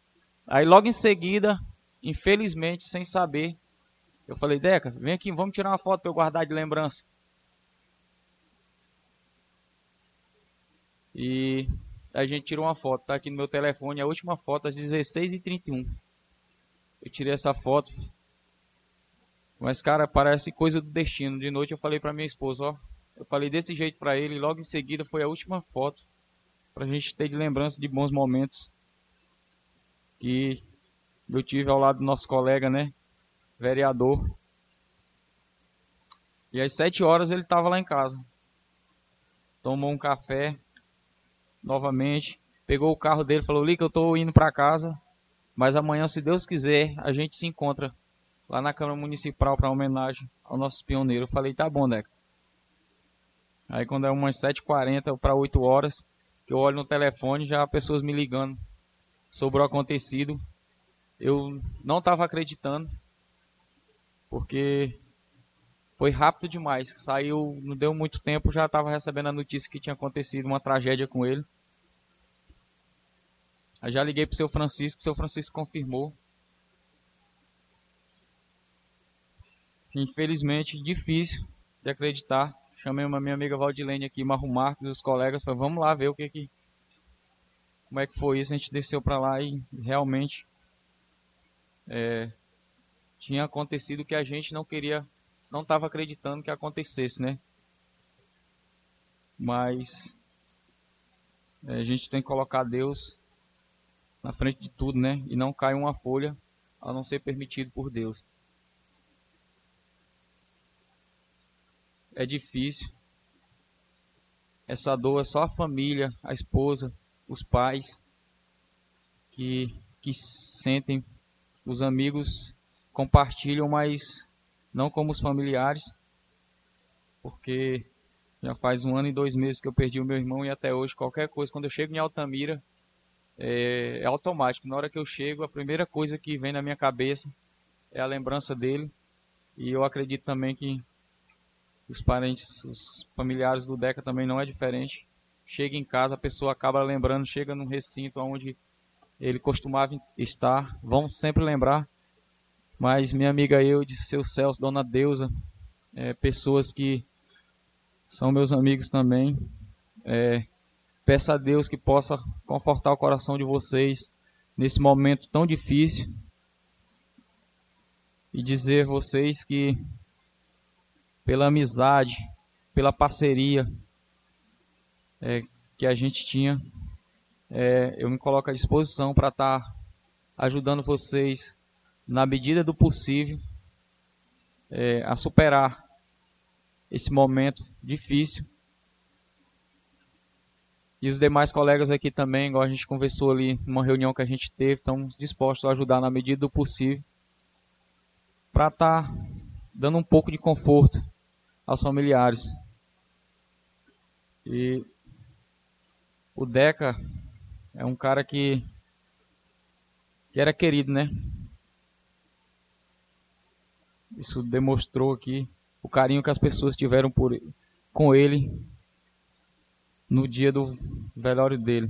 Aí logo em seguida, infelizmente, sem saber, Eu falei, Deca, vem aqui, vamos tirar uma foto para eu guardar de lembrança. E a gente tirou uma foto, tá aqui no meu telefone, a última foto às 16h31. Eu tirei essa foto. Mas, cara, parece coisa do destino. De noite eu falei pra minha esposa, ó. Eu falei desse jeito pra ele e logo em seguida foi a última foto. Pra gente ter de lembrança de bons momentos. Que eu tive ao lado do nosso colega, né? Vereador. E às sete horas ele tava lá em casa. Tomou um café. Novamente. Pegou o carro dele, falou, Lica, eu tô indo pra casa. Mas amanhã, se Deus quiser, a gente se encontra lá na Câmara Municipal para homenagem ao nosso pioneiro. Eu falei, tá bom, Deca. Aí quando é umas 7h40 para 8 horas, que eu olho no telefone, já pessoas me ligando sobre o acontecido. Eu não estava acreditando, porque foi rápido demais. Saiu, não deu muito tempo, já estava recebendo a notícia que tinha acontecido uma tragédia com ele. Aí já liguei pro seu Francisco, seu Francisco confirmou. Infelizmente, difícil de acreditar. Chamei uma minha amiga Valdilene aqui, Marro Marcos e os colegas, falei, vamos lá ver o que que como é que foi isso. A gente desceu para lá e realmente é, tinha acontecido o que a gente não queria, não estava acreditando que acontecesse, né? Mas é, a gente tem que colocar Deus na frente de tudo, né? E não cai uma folha a não ser permitido por Deus. É difícil. Essa dor é só a família, a esposa, os pais que, que sentem. Os amigos compartilham, mas não como os familiares, porque já faz um ano e dois meses que eu perdi o meu irmão e até hoje qualquer coisa, quando eu chego em Altamira, é, é, automático. Na hora que eu chego, a primeira coisa que vem na minha cabeça é a lembrança dele. E eu acredito também que os parentes, os familiares do Deca também não é diferente. Chega em casa, a pessoa acaba lembrando, chega num recinto onde ele costumava estar, vão sempre lembrar. Mas minha amiga eu, de seu Celso, Dona Deusa, é, pessoas que são meus amigos também, é, Peço a Deus que possa confortar o coração de vocês nesse momento tão difícil e dizer a vocês que pela amizade, pela parceria é, que a gente tinha, é, eu me coloco à disposição para estar tá ajudando vocês na medida do possível é, a superar esse momento difícil e os demais colegas aqui também, igual a gente conversou ali numa reunião que a gente teve, estão dispostos a ajudar na medida do possível para estar tá dando um pouco de conforto aos familiares. E o Deca é um cara que, que era querido, né? Isso demonstrou aqui o carinho que as pessoas tiveram por, com ele no dia do velório dele.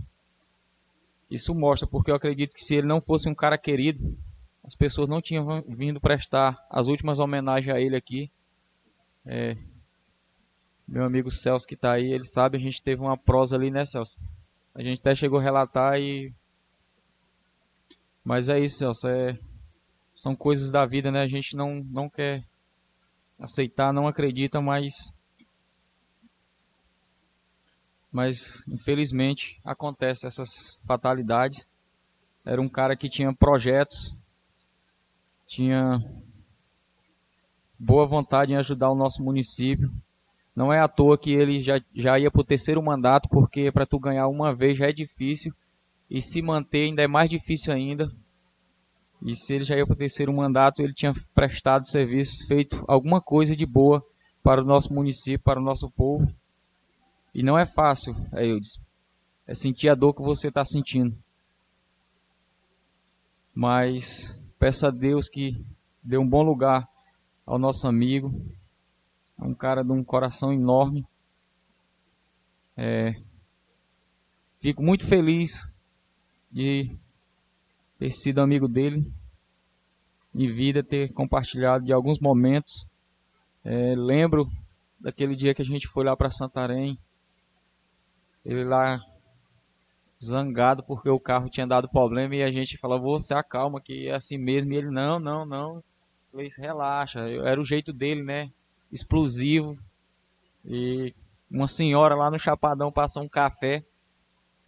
Isso mostra, porque eu acredito que se ele não fosse um cara querido, as pessoas não tinham vindo prestar as últimas homenagens a ele aqui. É, meu amigo Celso que está aí, ele sabe, a gente teve uma prosa ali, né, Celso? A gente até chegou a relatar e. Mas é isso, Celso. É... São coisas da vida, né? A gente não, não quer aceitar, não acredita, mas mas infelizmente acontece essas fatalidades. Era um cara que tinha projetos, tinha boa vontade em ajudar o nosso município. Não é à toa que ele já, já ia para o terceiro mandato, porque para tu ganhar uma vez já é difícil e se manter ainda é mais difícil ainda. E se ele já ia para o terceiro mandato, ele tinha prestado serviço, feito alguma coisa de boa para o nosso município, para o nosso povo. E não é fácil, Eudes. É sentir a dor que você está sentindo. Mas peça a Deus que dê um bom lugar ao nosso amigo. É um cara de um coração enorme. É, fico muito feliz de ter sido amigo dele. em vida ter compartilhado de alguns momentos. É, lembro daquele dia que a gente foi lá para Santarém, ele lá zangado porque o carro tinha dado problema e a gente falou, você acalma que é assim mesmo. E ele, não, não, não. Falei, relaxa. Eu, era o jeito dele, né? Explosivo. E uma senhora lá no Chapadão passou um café.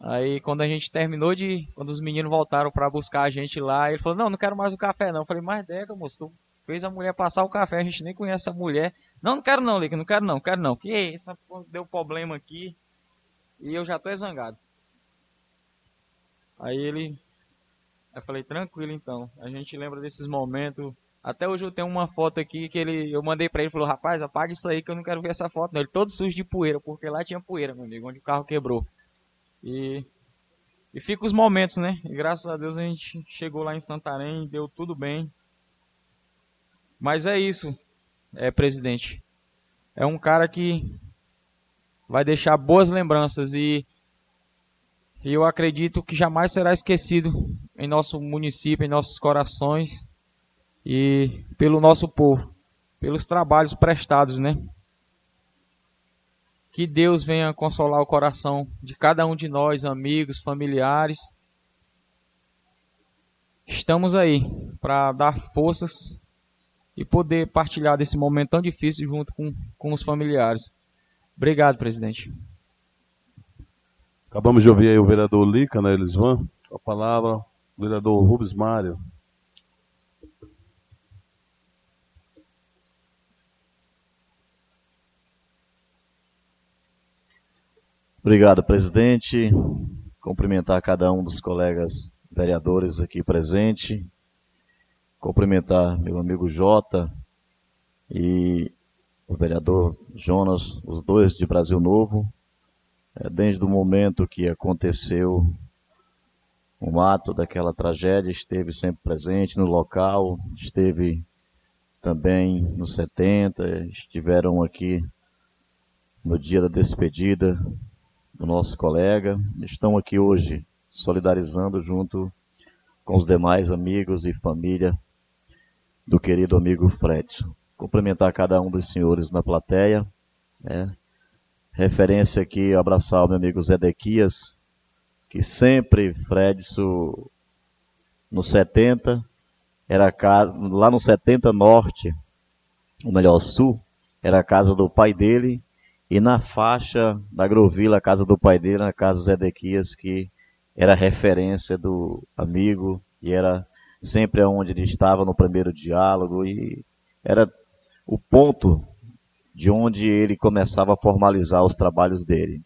Aí quando a gente terminou de. Quando os meninos voltaram para buscar a gente lá, ele falou, não, não quero mais o café não. Eu falei, mas Deca, moço, tu fez a mulher passar o café, a gente nem conhece a mulher. Não, não quero não, Lica, não quero não, quero não. Que isso, deu problema aqui. E eu já tô zangado. Aí ele. Eu falei, tranquilo então. A gente lembra desses momentos. Até hoje eu tenho uma foto aqui que ele, eu mandei para ele, falou, rapaz, apaga isso aí que eu não quero ver essa foto. Não. Ele todo sujo de poeira, porque lá tinha poeira, meu amigo, onde o carro quebrou. E, e fica os momentos, né? E graças a Deus a gente chegou lá em Santarém, deu tudo bem. Mas é isso, é presidente. É um cara que vai deixar boas lembranças e, e eu acredito que jamais será esquecido em nosso município, em nossos corações e pelo nosso povo, pelos trabalhos prestados, né? Que Deus venha consolar o coração de cada um de nós, amigos, familiares. Estamos aí para dar forças e poder partilhar desse momento tão difícil junto com, com os familiares. Obrigado, presidente. Acabamos de ouvir aí o vereador Lica, né, Elisvan? A palavra, o vereador Rubens Mário. Obrigado, presidente. Cumprimentar cada um dos colegas vereadores aqui presente. Cumprimentar meu amigo Jota e o vereador Jonas, os dois de Brasil Novo, é, desde o momento que aconteceu o ato daquela tragédia, esteve sempre presente no local, esteve também nos 70, estiveram aqui no dia da despedida do nosso colega, estão aqui hoje solidarizando junto com os demais amigos e família do querido amigo Fredson cumprimentar cada um dos senhores na plateia. Né? Referência aqui, abraçar o meu amigo Zedequias, que sempre, Fredson, no 70, era lá no 70 Norte, ou melhor, Sul, era a casa do pai dele, e na faixa da Grovila, a casa do pai dele, na casa do Zedequias, que era referência do amigo, e era sempre onde ele estava no primeiro diálogo, e era o ponto de onde ele começava a formalizar os trabalhos dele.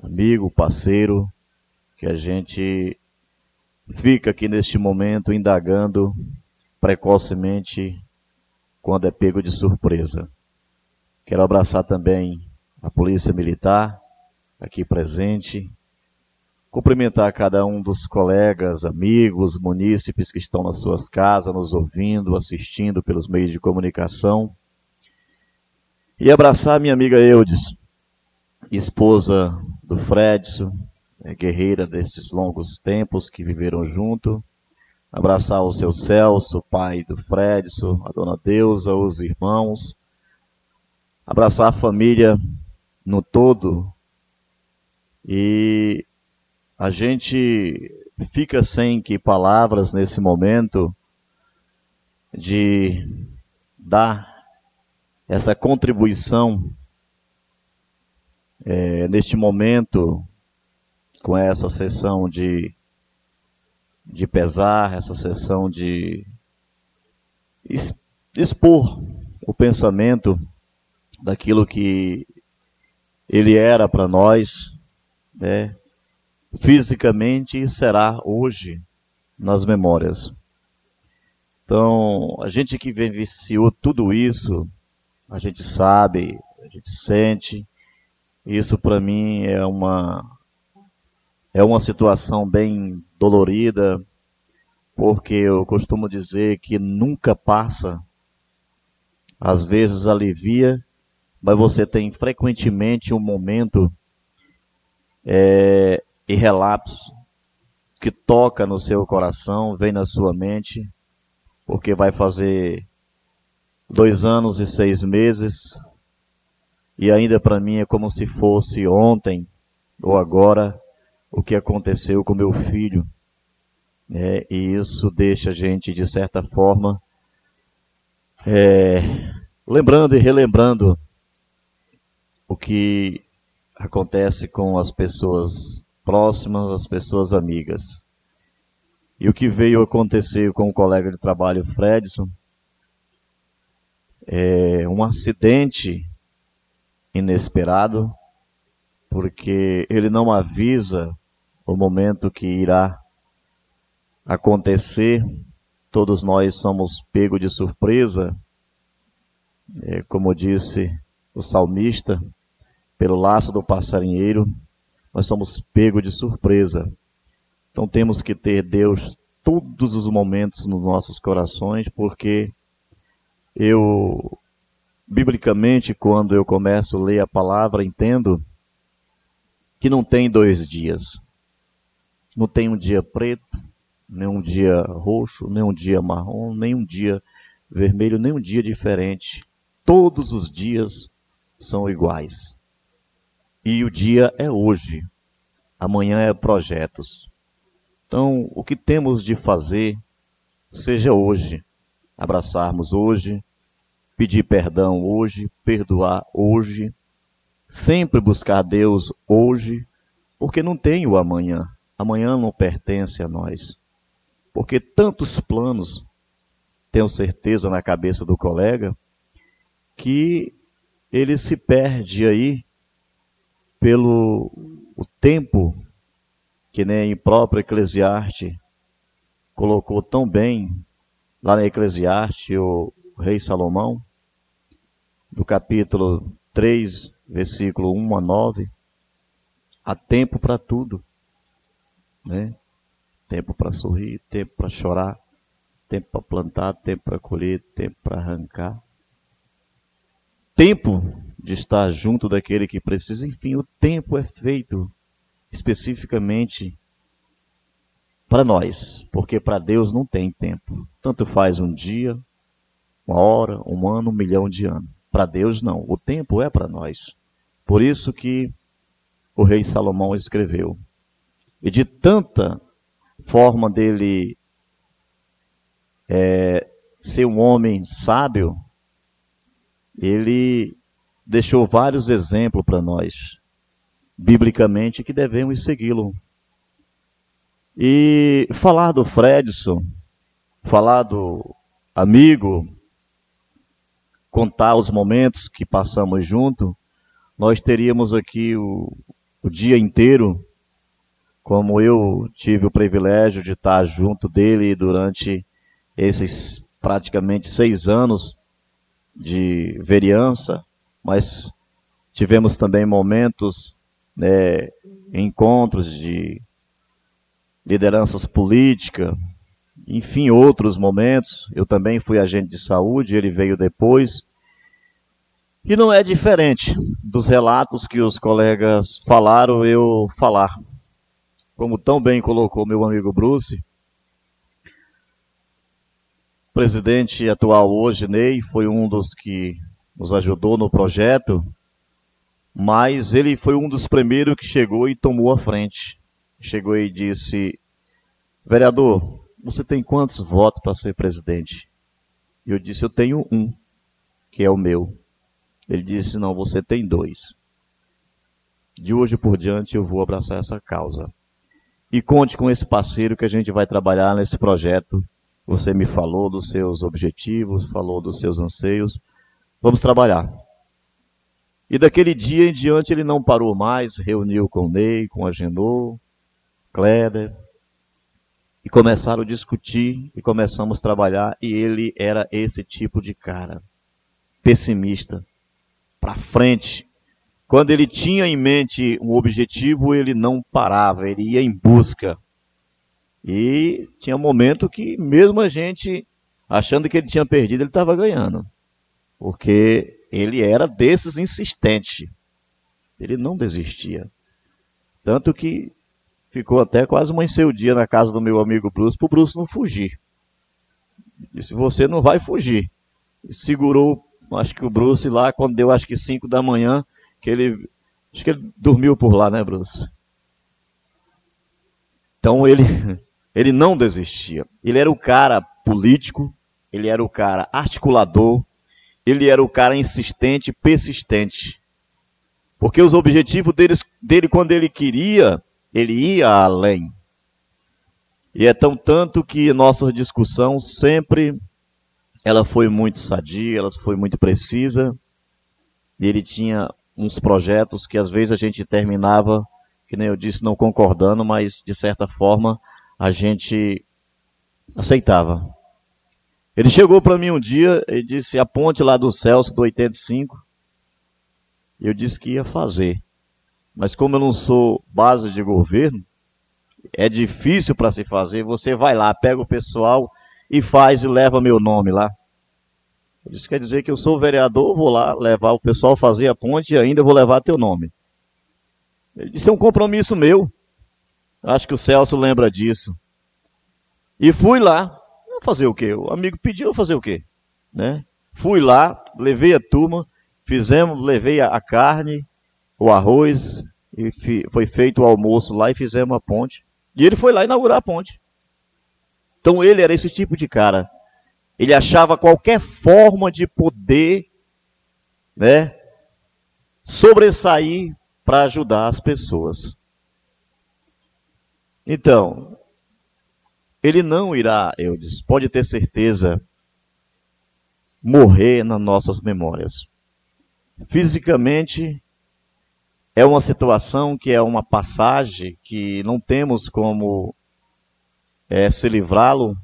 Amigo, parceiro, que a gente fica aqui neste momento indagando precocemente quando é pego de surpresa. Quero abraçar também a Polícia Militar, aqui presente, cumprimentar cada um dos colegas, amigos, munícipes que estão nas suas casas, nos ouvindo, assistindo pelos meios de comunicação e abraçar minha amiga Eudes, esposa do Fredson, é, guerreira desses longos tempos que viveram junto. Abraçar o seu Celso, pai do Fredson, a dona Deusa, os irmãos. Abraçar a família no todo. E a gente fica sem que palavras nesse momento de dar essa contribuição é, neste momento, com essa sessão de, de pesar, essa sessão de expor o pensamento daquilo que ele era para nós, né, fisicamente será hoje nas memórias. Então, a gente que vivenciou tudo isso, a gente sabe, a gente sente. Isso para mim é uma é uma situação bem dolorida, porque eu costumo dizer que nunca passa. Às vezes alivia, mas você tem frequentemente um momento é, e relapso que toca no seu coração, vem na sua mente, porque vai fazer dois anos e seis meses, e ainda para mim é como se fosse ontem ou agora o que aconteceu com meu filho. É, e isso deixa a gente, de certa forma, é, lembrando e relembrando o que acontece com as pessoas próximas, as pessoas amigas. E o que veio acontecer com o colega de trabalho Fredson é um acidente inesperado, porque ele não avisa o momento que irá acontecer. Todos nós somos pego de surpresa, é, como disse o salmista, pelo laço do passarinheiro, nós somos pego de surpresa. Então temos que ter Deus todos os momentos nos nossos corações, porque eu, biblicamente, quando eu começo a ler a palavra, entendo que não tem dois dias. Não tem um dia preto, nem um dia roxo, nem um dia marrom, nem um dia vermelho, nem um dia diferente. Todos os dias são iguais. E o dia é hoje. Amanhã é projetos. Então, o que temos de fazer, seja hoje. Abraçarmos hoje, pedir perdão hoje, perdoar hoje, sempre buscar Deus hoje, porque não tem o amanhã. Amanhã não pertence a nós. Porque tantos planos, tenho certeza na cabeça do colega, que ele se perde aí pelo o tempo que nem próprio Eclesiastes colocou tão bem lá na Eclesiastes o rei Salomão, do capítulo 3, versículo 1 a 9, há tempo para tudo, né? Tempo para sorrir, tempo para chorar, tempo para plantar, tempo para colher, tempo para arrancar. Tempo de estar junto daquele que precisa. Enfim, o tempo é feito especificamente para nós, porque para Deus não tem tempo. Tanto faz um dia, uma hora, um ano, um milhão de anos. Para Deus não. O tempo é para nós. Por isso que o rei Salomão escreveu. E de tanta forma dele é, ser um homem sábio, ele deixou vários exemplos para nós, biblicamente, que devemos segui-lo. E falar do Fredson, falar do amigo, contar os momentos que passamos junto, nós teríamos aqui o, o dia inteiro como eu tive o privilégio de estar junto dele durante esses praticamente seis anos de vereança, mas tivemos também momentos, né, encontros de lideranças políticas, enfim, outros momentos. Eu também fui agente de saúde, ele veio depois. E não é diferente dos relatos que os colegas falaram, eu falar como tão bem colocou meu amigo Bruce, o presidente atual hoje, Ney, foi um dos que nos ajudou no projeto, mas ele foi um dos primeiros que chegou e tomou a frente. Chegou e disse: Vereador, você tem quantos votos para ser presidente? E eu disse: Eu tenho um, que é o meu. Ele disse: Não, você tem dois. De hoje por diante eu vou abraçar essa causa. E conte com esse parceiro que a gente vai trabalhar nesse projeto. Você me falou dos seus objetivos, falou dos seus anseios. Vamos trabalhar. E daquele dia em diante ele não parou mais, reuniu com Ney, com a Genô, Kleder, e começaram a discutir e começamos a trabalhar e ele era esse tipo de cara, pessimista, para frente, quando ele tinha em mente um objetivo, ele não parava, ele ia em busca. E tinha um momento que, mesmo a gente achando que ele tinha perdido, ele estava ganhando. Porque ele era desses insistente. Ele não desistia. Tanto que ficou até quase o dia na casa do meu amigo Bruce, para o Bruce não fugir. Disse, você não vai fugir. E segurou, acho que o Bruce lá, quando deu acho que 5 da manhã, que ele. Acho que ele dormiu por lá, né, Bruce? Então ele, ele não desistia. Ele era o cara político, ele era o cara articulador, ele era o cara insistente, persistente. Porque os objetivos deles, dele, quando ele queria, ele ia além. E é tão tanto que nossa discussão sempre ela foi muito sadia, ela foi muito precisa. E ele tinha uns projetos que às vezes a gente terminava, que nem eu disse, não concordando, mas de certa forma a gente aceitava. Ele chegou para mim um dia e disse: a ponte lá do Celso, do 85. Eu disse que ia fazer. Mas como eu não sou base de governo, é difícil para se fazer. Você vai lá, pega o pessoal e faz e leva meu nome lá. Isso quer dizer que eu sou vereador, vou lá levar o pessoal fazer a ponte e ainda vou levar teu nome. Ele disse: é um compromisso meu. Acho que o Celso lembra disso. E fui lá. Fazer o quê? O amigo pediu fazer o quê? Né? Fui lá, levei a turma, fizemos, levei a carne, o arroz, e foi feito o almoço lá e fizemos a ponte. E ele foi lá inaugurar a ponte. Então ele era esse tipo de cara. Ele achava qualquer forma de poder, né, sobressair para ajudar as pessoas. Então, ele não irá, eu disse, pode ter certeza, morrer nas nossas memórias. Fisicamente, é uma situação que é uma passagem que não temos como é, se livrá-lo,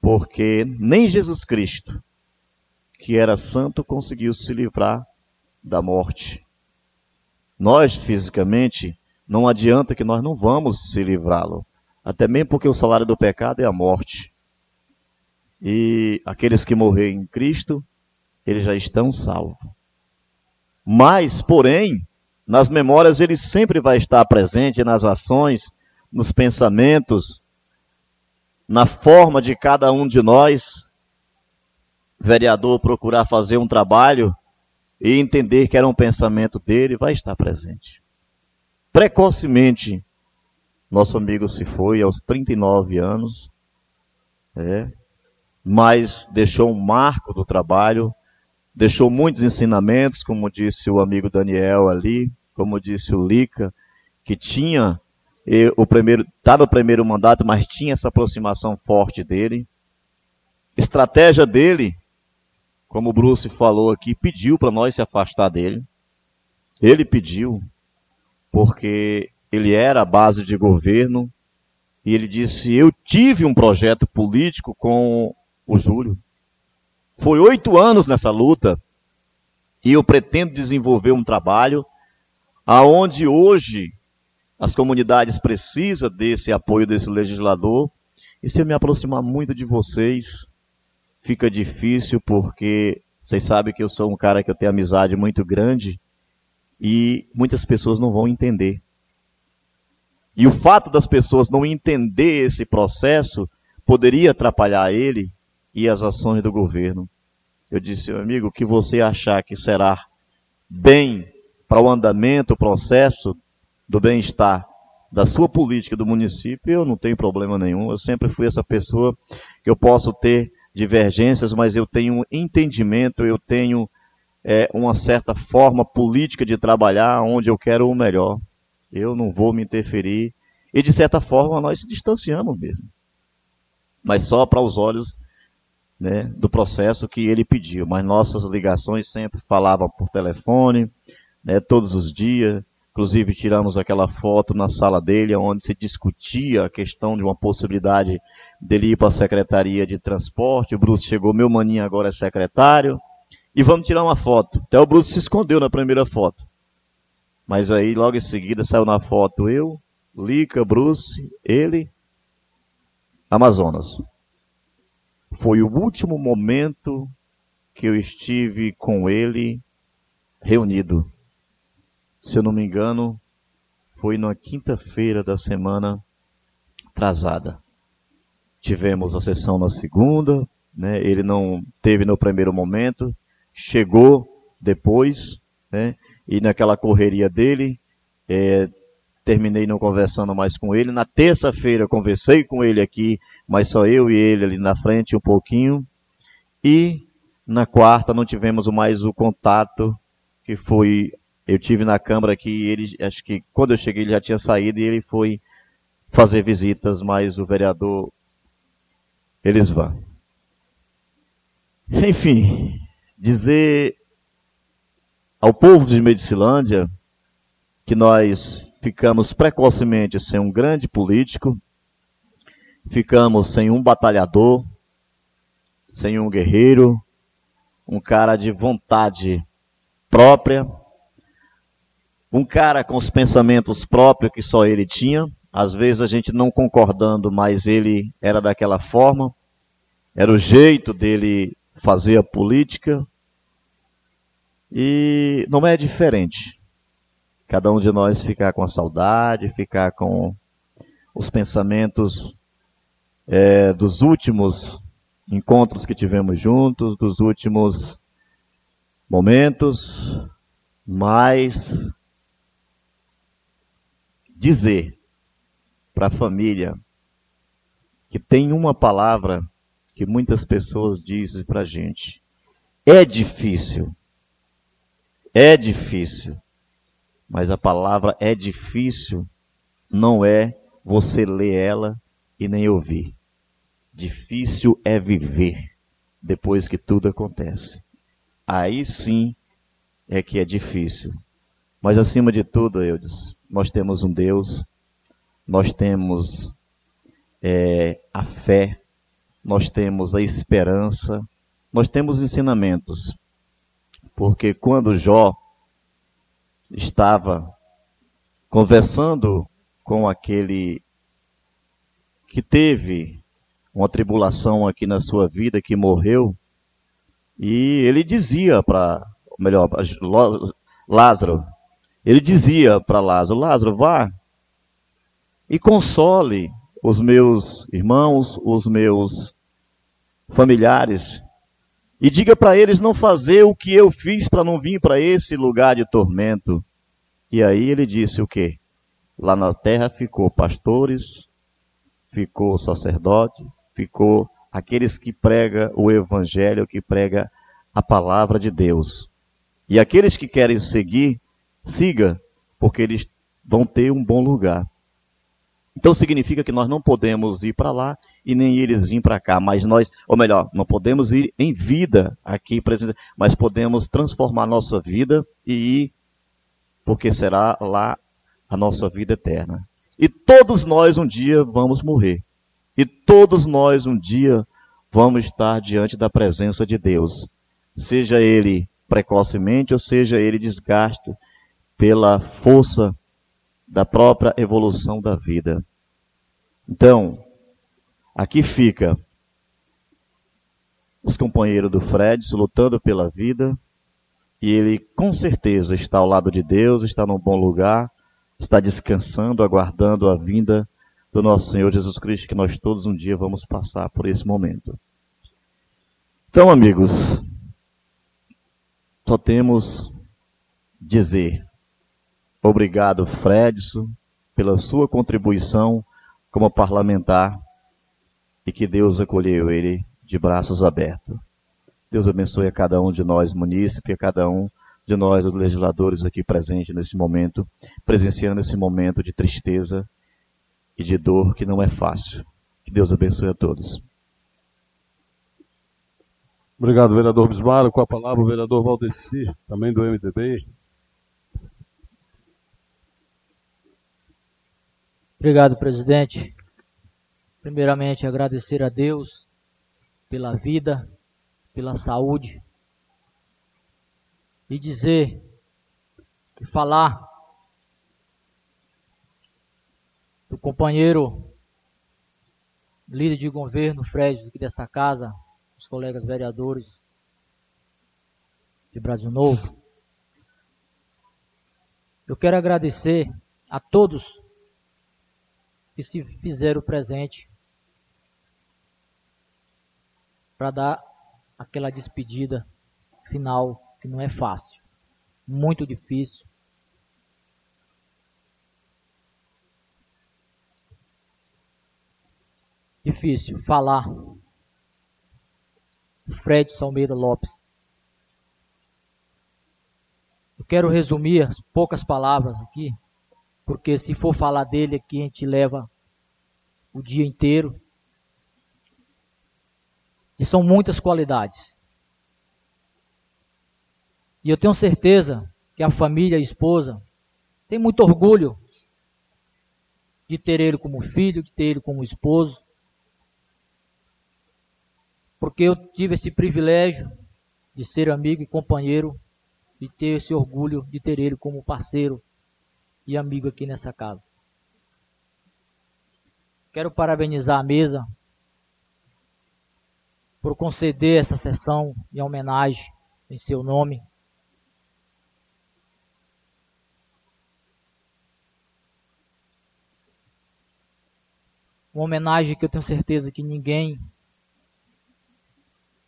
porque nem Jesus Cristo, que era santo, conseguiu se livrar da morte. Nós, fisicamente, não adianta que nós não vamos se livrá-lo. Até mesmo porque o salário do pecado é a morte. E aqueles que morrerem em Cristo, eles já estão salvos. Mas, porém, nas memórias ele sempre vai estar presente nas ações, nos pensamentos, na forma de cada um de nós, vereador procurar fazer um trabalho e entender que era um pensamento dele, vai estar presente. Precocemente, nosso amigo se foi aos 39 anos, é, mas deixou um marco do trabalho, deixou muitos ensinamentos, como disse o amigo Daniel ali, como disse o Lica, que tinha o primeiro, estava no primeiro mandato, mas tinha essa aproximação forte dele. Estratégia dele, como o Bruce falou aqui, pediu para nós se afastar dele. Ele pediu, porque ele era a base de governo, e ele disse: Eu tive um projeto político com o Júlio. Foi oito anos nessa luta, e eu pretendo desenvolver um trabalho aonde hoje as comunidades precisam desse apoio desse legislador. E se eu me aproximar muito de vocês, fica difícil porque vocês sabem que eu sou um cara que eu tenho amizade muito grande e muitas pessoas não vão entender. E o fato das pessoas não entender esse processo poderia atrapalhar ele e as ações do governo. Eu disse, meu amigo, o que você achar que será bem para o andamento, o processo do bem-estar da sua política do município, eu não tenho problema nenhum. Eu sempre fui essa pessoa que eu posso ter divergências, mas eu tenho entendimento, eu tenho é, uma certa forma política de trabalhar onde eu quero o melhor eu não vou me interferir. E de certa forma nós se distanciamos mesmo. Mas só para os olhos né, do processo que ele pediu. Mas nossas ligações sempre falavam por telefone, né, todos os dias. Inclusive tiramos aquela foto na sala dele, onde se discutia a questão de uma possibilidade dele ir para a Secretaria de Transporte. O Bruce chegou, meu maninho agora é secretário. E vamos tirar uma foto. Até o Bruce se escondeu na primeira foto. Mas aí logo em seguida saiu na foto eu, Lica, Bruce, ele, Amazonas. Foi o último momento que eu estive com ele reunido. Se eu não me engano, foi na quinta-feira da semana atrasada. Tivemos a sessão na segunda, né? Ele não teve no primeiro momento, chegou depois, né? E naquela correria dele, é, terminei não conversando mais com ele. Na terça-feira conversei com ele aqui, mas só eu e ele ali na frente um pouquinho. E na quarta não tivemos mais o contato que foi eu tive na câmara aqui, ele acho que quando eu cheguei ele já tinha saído e ele foi fazer visitas, mas o vereador eles vão. Enfim, dizer ao povo de Medicilândia que nós ficamos precocemente sem um grande político, ficamos sem um batalhador, sem um guerreiro, um cara de vontade própria, um cara com os pensamentos próprios que só ele tinha, às vezes a gente não concordando, mas ele era daquela forma, era o jeito dele fazer a política, e não é diferente. Cada um de nós ficar com a saudade, ficar com os pensamentos é, dos últimos encontros que tivemos juntos, dos últimos momentos, mas dizer para a família que tem uma palavra que muitas pessoas dizem para a gente. É difícil. É difícil. Mas a palavra é difícil não é você ler ela e nem ouvir. Difícil é viver depois que tudo acontece. Aí sim é que é difícil. Mas acima de tudo, Eudes, nós temos um Deus, nós temos é, a fé, nós temos a esperança, nós temos ensinamentos. Porque quando Jó estava conversando com aquele que teve uma tribulação aqui na sua vida, que morreu, e ele dizia para, melhor, Lázaro, ele dizia para Lázaro: Lázaro, vá e console os meus irmãos, os meus familiares, e diga para eles não fazer o que eu fiz para não vir para esse lugar de tormento. E aí ele disse o quê? Lá na terra ficou pastores, ficou sacerdote, ficou aqueles que prega o evangelho, que prega a palavra de Deus. E aqueles que querem seguir, siga, porque eles vão ter um bom lugar. Então significa que nós não podemos ir para lá e nem eles vir para cá, mas nós, ou melhor, não podemos ir em vida aqui presente, mas podemos transformar nossa vida e ir, porque será lá a nossa vida eterna. E todos nós um dia vamos morrer. E todos nós um dia vamos estar diante da presença de Deus. Seja ele precocemente ou seja ele desgaste pela força da própria evolução da vida. Então, aqui fica os companheiros do Fred lutando pela vida, e ele com certeza está ao lado de Deus, está num bom lugar, está descansando, aguardando a vinda do nosso Senhor Jesus Cristo, que nós todos um dia vamos passar por esse momento. Então, amigos, só temos dizer obrigado, Fredson, pela sua contribuição como parlamentar e que Deus acolheu ele de braços abertos. Deus abençoe a cada um de nós, munícipe, a cada um de nós, os legisladores aqui presentes nesse momento, presenciando esse momento de tristeza e de dor que não é fácil. Que Deus abençoe a todos. Obrigado, vereador Bismarck. Com a palavra, o vereador Valdeci, também do MDB. Obrigado, presidente. Primeiramente, agradecer a Deus pela vida, pela saúde e dizer e falar do companheiro líder de governo, Fred, aqui dessa casa, os colegas vereadores de Brasil Novo. Eu quero agradecer a todos que se fizeram presente para dar aquela despedida final que não é fácil, muito difícil. Difícil falar. Fred Salmeida Lopes. Eu quero resumir poucas palavras aqui, porque se for falar dele aqui a gente leva o dia inteiro. E são muitas qualidades. E eu tenho certeza que a família, a esposa, tem muito orgulho de ter ele como filho, de ter ele como esposo. Porque eu tive esse privilégio de ser amigo e companheiro e ter esse orgulho de ter ele como parceiro e amigo aqui nessa casa. Quero parabenizar a mesa por conceder essa sessão em homenagem em seu nome. Uma homenagem que eu tenho certeza que ninguém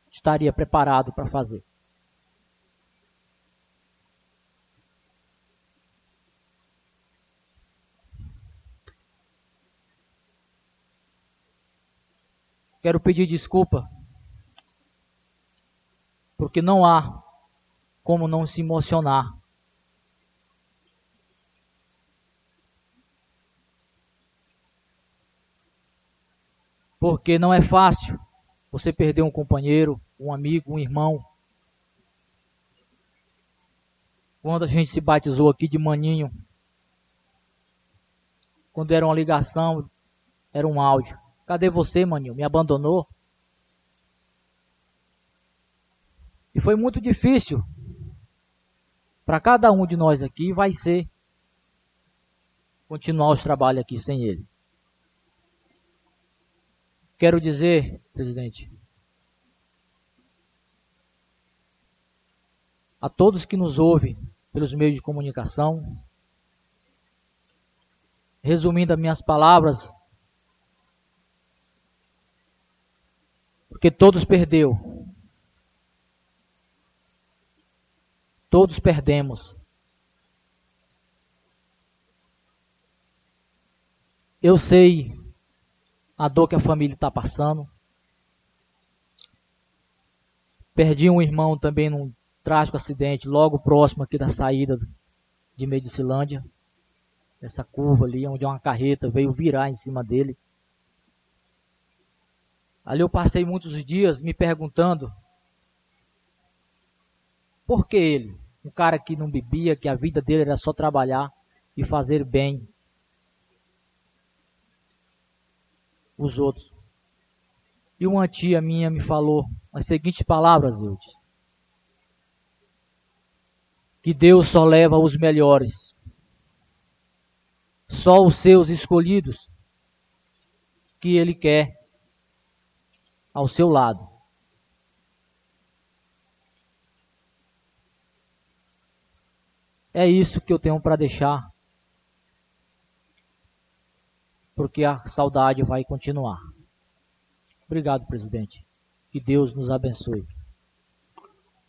estaria preparado para fazer. Quero pedir desculpa porque não há como não se emocionar. Porque não é fácil você perder um companheiro, um amigo, um irmão. Quando a gente se batizou aqui de maninho, quando era uma ligação, era um áudio. Cadê você, maninho? Me abandonou? E foi muito difícil. Para cada um de nós aqui vai ser continuar os trabalhos aqui sem ele. Quero dizer, presidente, a todos que nos ouvem pelos meios de comunicação, resumindo as minhas palavras, porque todos perdeu Todos perdemos. Eu sei a dor que a família está passando. Perdi um irmão também num trágico acidente, logo próximo aqui da saída de Medicilândia. Essa curva ali, onde uma carreta veio virar em cima dele. Ali eu passei muitos dias me perguntando por que ele? Um cara que não bebia, que a vida dele era só trabalhar e fazer bem os outros. E uma tia minha me falou as seguintes palavras, Eudes. Que Deus só leva os melhores. Só os seus escolhidos que Ele quer ao seu lado. É isso que eu tenho para deixar. Porque a saudade vai continuar. Obrigado, presidente. Que Deus nos abençoe.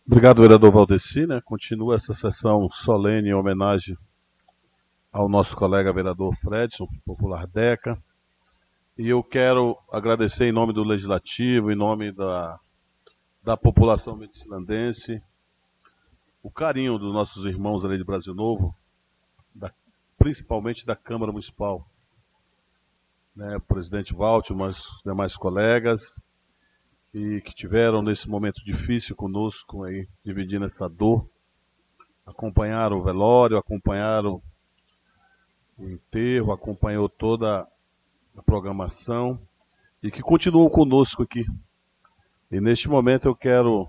Obrigado, vereador Valdeci. Né? Continua essa sessão solene em homenagem ao nosso colega vereador Fredson, popular DECA. E eu quero agradecer em nome do Legislativo, em nome da, da população medicilandense, o carinho dos nossos irmãos ali de Brasil Novo, da, principalmente da Câmara Municipal. Né, o presidente Walter, mas demais colegas, e que tiveram nesse momento difícil conosco, aí, dividindo essa dor, acompanharam o velório, acompanharam o enterro, acompanhou toda a programação e que continuou conosco aqui. E neste momento eu quero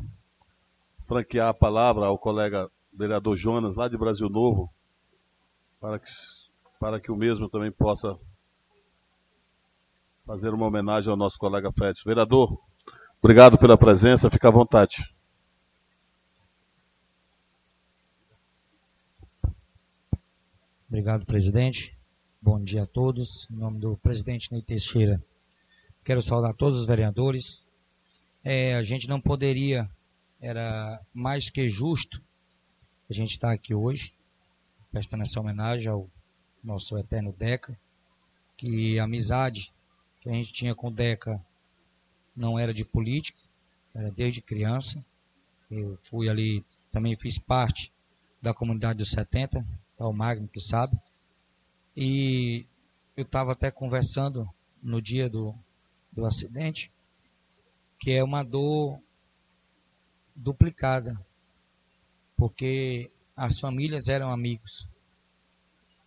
franquear a palavra ao colega vereador Jonas, lá de Brasil Novo, para que, para que o mesmo também possa fazer uma homenagem ao nosso colega Fred. Vereador, obrigado pela presença, fica à vontade. Obrigado, presidente. Bom dia a todos. Em nome do presidente Ney Teixeira, quero saudar todos os vereadores É, a gente não poderia, era mais que justo a gente estar aqui hoje, prestando essa homenagem ao nosso eterno Deca, que a amizade que a gente tinha com o Deca não era de política, era desde criança. Eu fui ali, também fiz parte da comunidade dos 70, tá o Magno que sabe. E eu estava até conversando no dia do, do acidente, que é uma dor duplicada, porque as famílias eram amigos,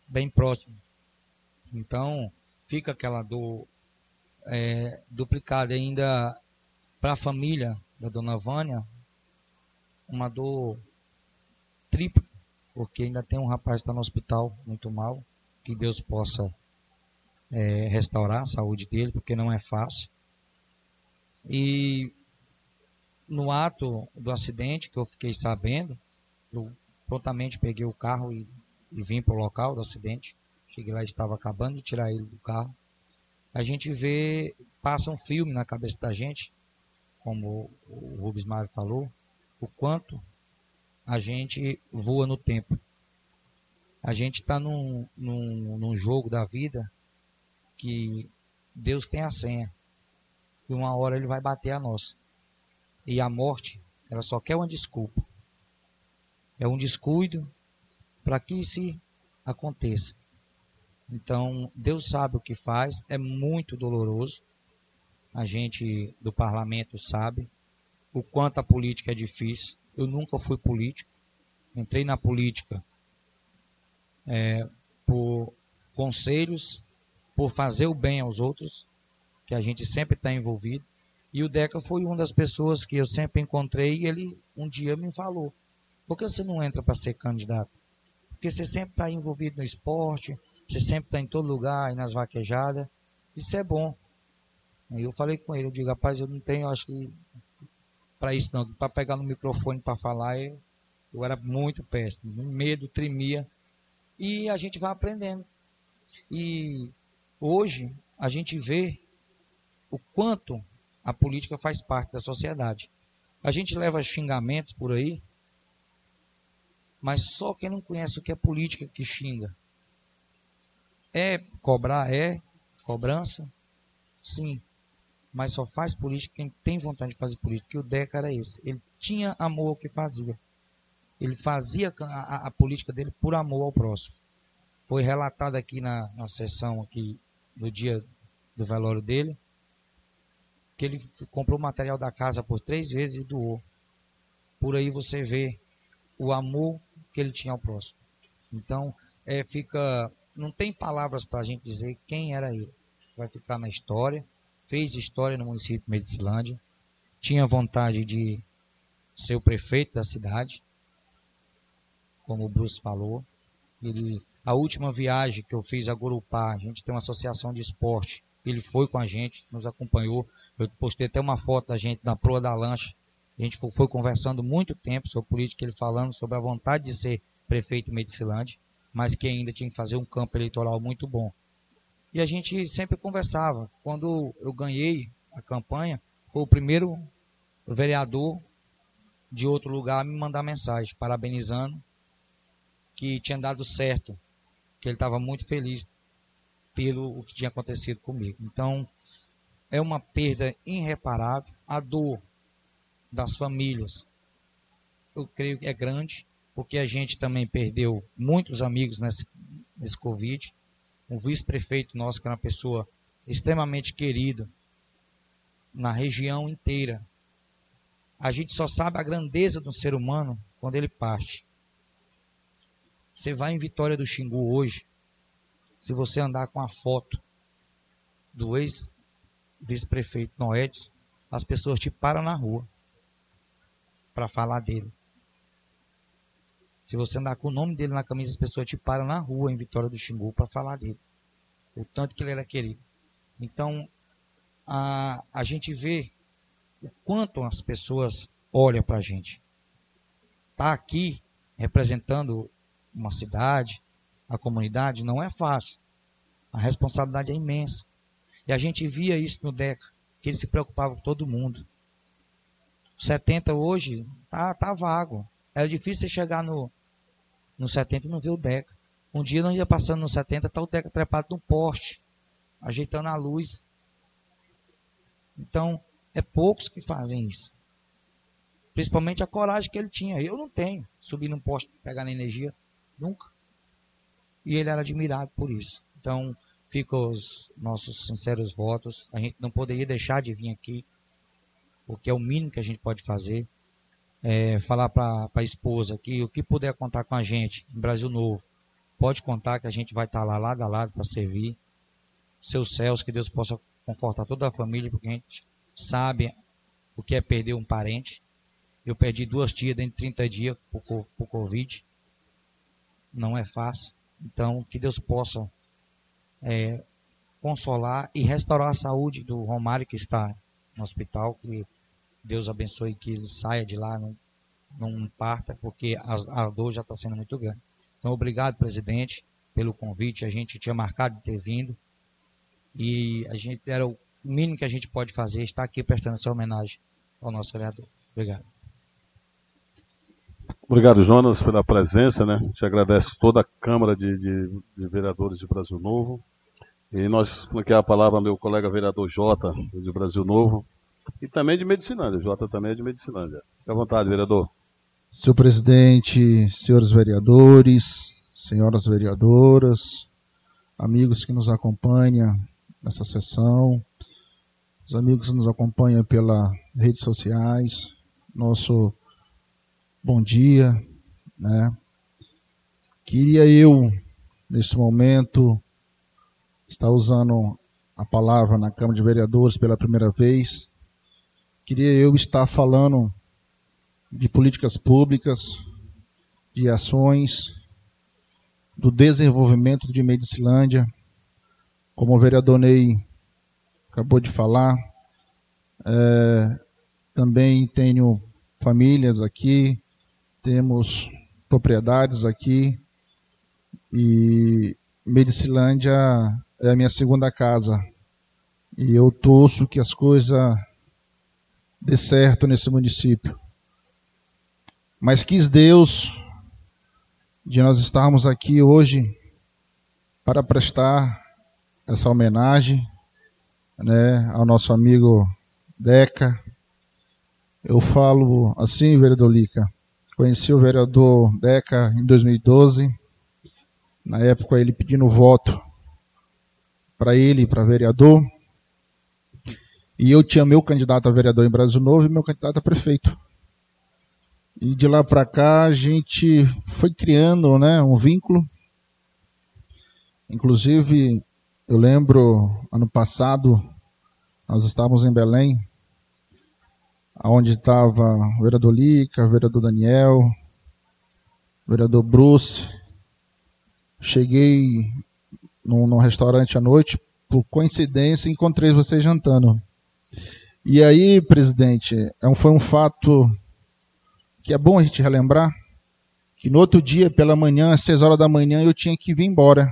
bem próximos. Então, fica aquela dor é, duplicada ainda para a família da dona Vânia, uma dor tripla, porque ainda tem um rapaz que está no hospital muito mal, que Deus possa é, restaurar a saúde dele, porque não é fácil. E no ato do acidente que eu fiquei sabendo, eu prontamente peguei o carro e, e vim para o local do acidente. Cheguei lá estava acabando de tirar ele do carro. A gente vê, passa um filme na cabeça da gente, como o Rubens Mário falou, o quanto a gente voa no tempo. A gente está num, num, num jogo da vida que Deus tem a senha. E uma hora ele vai bater a nossa. E a morte, ela só quer uma desculpa. É um descuido para que isso aconteça. Então, Deus sabe o que faz, é muito doloroso. A gente do parlamento sabe o quanto a política é difícil. Eu nunca fui político. Entrei na política é, por conselhos, por fazer o bem aos outros, que a gente sempre está envolvido. E o Deca foi uma das pessoas que eu sempre encontrei e ele um dia me falou: por que você não entra para ser candidato? Porque você sempre está envolvido no esporte, você sempre está em todo lugar, aí nas vaquejadas. Isso é bom. Aí eu falei com ele, eu digo, rapaz, eu não tenho, acho que para isso não, para pegar no microfone para falar, eu, eu era muito péssimo, medo, tremia. E a gente vai aprendendo. E hoje a gente vê o quanto a política faz parte da sociedade. A gente leva xingamentos por aí, mas só quem não conhece o que é política que xinga. É cobrar, é cobrança, sim, mas só faz política quem tem vontade de fazer política. Que o Deca era esse. Ele tinha amor ao que fazia. Ele fazia a, a, a política dele por amor ao próximo. Foi relatado aqui na, na sessão aqui no dia do velório dele que ele comprou material da casa por três vezes e doou. Por aí você vê o amor que ele tinha ao próximo. Então, é, fica, não tem palavras para a gente dizer quem era ele. Vai ficar na história. Fez história no município de Medicilândia. Tinha vontade de ser o prefeito da cidade, como o Bruce falou. Ele, a última viagem que eu fiz a Gurupá, a gente tem uma associação de esporte. Ele foi com a gente, nos acompanhou. Eu postei até uma foto da gente na proa da lancha. A gente foi, conversando muito tempo sobre política, ele falando sobre a vontade de ser prefeito em Medicilândia, mas que ainda tinha que fazer um campo eleitoral muito bom. E a gente sempre conversava. Quando eu ganhei a campanha, foi o primeiro vereador de outro lugar a me mandar mensagem parabenizando que tinha dado certo, que ele estava muito feliz pelo o que tinha acontecido comigo. Então, é uma perda irreparável. A dor das famílias, eu creio que é grande, porque a gente também perdeu muitos amigos nesse, nesse Covid. Um vice-prefeito nosso, que era uma pessoa extremamente querida na região inteira. A gente só sabe a grandeza do ser humano quando ele parte. Você vai em Vitória do Xingu hoje, se você andar com a foto do ex vice-prefeito Noedes, as pessoas te param na rua para falar dele. Se você andar com o nome dele na camisa, as pessoas te param na rua em Vitória do Xingu para falar dele. O tanto que ele era querido. Então, a, a gente vê o quanto as pessoas olham para a gente. Tá aqui representando uma cidade, a comunidade, não é fácil. A responsabilidade é imensa. E a gente via isso no DECA, que ele se preocupava com todo mundo. 70 hoje tá, tá vago. É difícil você chegar no, no 70 e não ver o Deca. Um dia nós ia passando no 70, tá o Deca trepado no poste, ajeitando a luz. Então, é poucos que fazem isso. Principalmente a coragem que ele tinha. Eu não tenho. Subir num poste, pegar energia, nunca. E ele era admirado por isso. Então, ficam os nossos sinceros votos. A gente não poderia deixar de vir aqui, porque é o mínimo que a gente pode fazer. É, falar para a esposa que o que puder contar com a gente em Brasil Novo, pode contar que a gente vai estar tá lá lado a lado para servir. Seus céus, que Deus possa confortar toda a família, porque a gente sabe o que é perder um parente. Eu perdi duas tias dentro de 30 dias por, por Covid. Não é fácil. Então, que Deus possa é, consolar e restaurar a saúde do Romário que está no hospital. Que Deus abençoe que ele saia de lá, não, não parta, porque a, a dor já está sendo muito grande. Então, obrigado, presidente, pelo convite. A gente tinha marcado de ter vindo e a gente era o mínimo que a gente pode fazer, estar aqui prestando essa homenagem ao nosso vereador. Obrigado. Obrigado, Jonas, pela presença, né? Te agradece toda a Câmara de, de, de Vereadores de Brasil Novo. E nós, aqui a palavra meu colega vereador Jota, de Brasil Novo, e também de Medicinândia. Jota também é de Medicinândia. Fique à vontade, vereador. Senhor presidente, senhores vereadores, senhoras vereadoras, amigos que nos acompanham nessa sessão, os amigos que nos acompanham pelas redes sociais, nosso bom dia, né? Queria eu, nesse momento, está usando a palavra na Câmara de Vereadores pela primeira vez. Queria eu estar falando de políticas públicas, de ações, do desenvolvimento de Medicilândia, como o vereador Ney acabou de falar. É, também tenho famílias aqui, temos propriedades aqui e Medicilândia é a minha segunda casa. E eu torço que as coisas dê certo nesse município. Mas quis Deus de nós estarmos aqui hoje para prestar essa homenagem né, ao nosso amigo Deca. Eu falo assim, vereador Lica. Conheci o vereador Deca em 2012. Na época ele pedindo voto para ele, para vereador. E eu tinha meu candidato a vereador em Brasil Novo e meu candidato a prefeito. E de lá para cá a gente foi criando né, um vínculo. Inclusive, eu lembro, ano passado, nós estávamos em Belém, onde estava o vereador Lica, o vereador Daniel, o vereador Bruce. Cheguei num, num restaurante à noite, por coincidência, encontrei vocês jantando. E aí, presidente, é foi um fato que é bom a gente relembrar, que no outro dia, pela manhã, às seis horas da manhã, eu tinha que vir embora.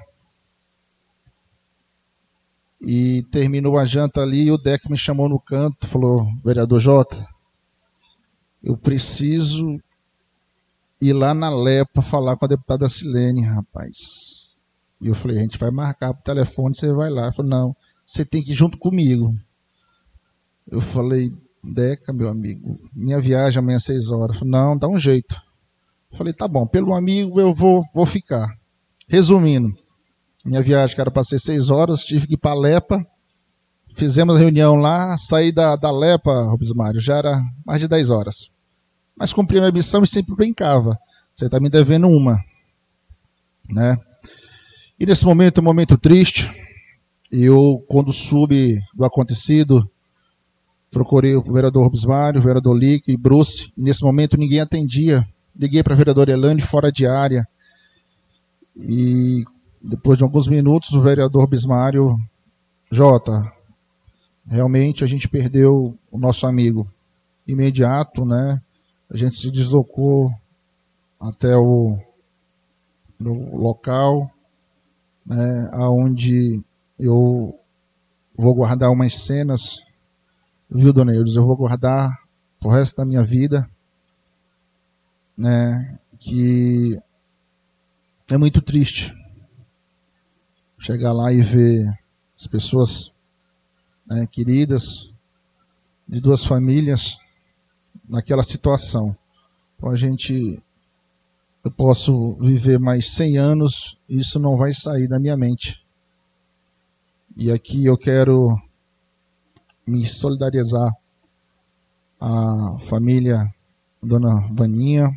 E terminou a janta ali e o Deck me chamou no canto, falou, vereador Jota, eu preciso ir lá na Lepa falar com a deputada Silene, rapaz. E eu falei, a gente vai marcar pro telefone, você vai lá. Ele falou, não, você tem que ir junto comigo. Eu falei, Deca, meu amigo, minha viagem amanhã às seis horas. Falei, não, dá um jeito. Eu falei, tá bom, pelo amigo eu vou, vou ficar. Resumindo, minha viagem para ser seis horas, tive que ir para Lepa. Fizemos a reunião lá, saí da, da Lepa, Robes Mário, já era mais de dez horas. Mas cumpri a minha missão e sempre brincava. Você está me devendo uma. Né? E nesse momento um momento triste. Eu, quando soube do acontecido, procurei o vereador Robesmário, o vereador Lick e Bruce. E nesse momento ninguém atendia. Liguei para a vereadora Elane fora de área. E depois de alguns minutos, o vereador Bismário, Jota, realmente a gente perdeu o nosso amigo. Imediato, né? A gente se deslocou até o local né, onde eu vou guardar umas cenas, viu, dona Eudes? Eu vou guardar pro resto da minha vida, né, que é muito triste chegar lá e ver as pessoas né, queridas de duas famílias naquela situação. Então a gente, eu posso viver mais 100 anos, isso não vai sair da minha mente. E aqui eu quero me solidarizar a família Dona Vaninha,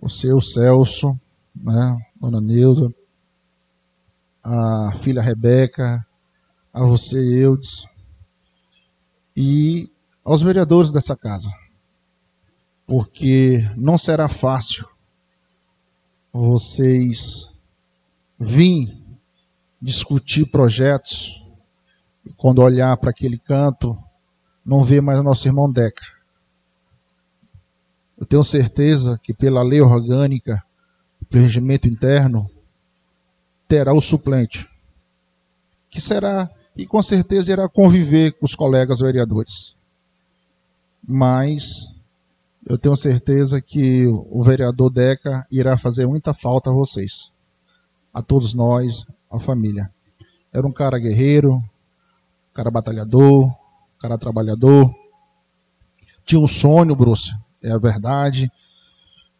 o seu Celso, né, Dona Neuda, a filha Rebeca, a você, Eudes, e aos vereadores dessa casa, porque não será fácil vocês vir discutir projetos e quando olhar para aquele canto não ver mais nosso irmão Deca. Eu tenho certeza que pela lei orgânica, pelo regimento interno, terá o suplente, que será e com certeza irá conviver com os colegas vereadores. Mas eu tenho certeza que o vereador Deca irá fazer muita falta a vocês, a todos nós, a família. Era um cara guerreiro, um cara batalhador, cara trabalhador. Tinha um sonho, Bruce, é a verdade.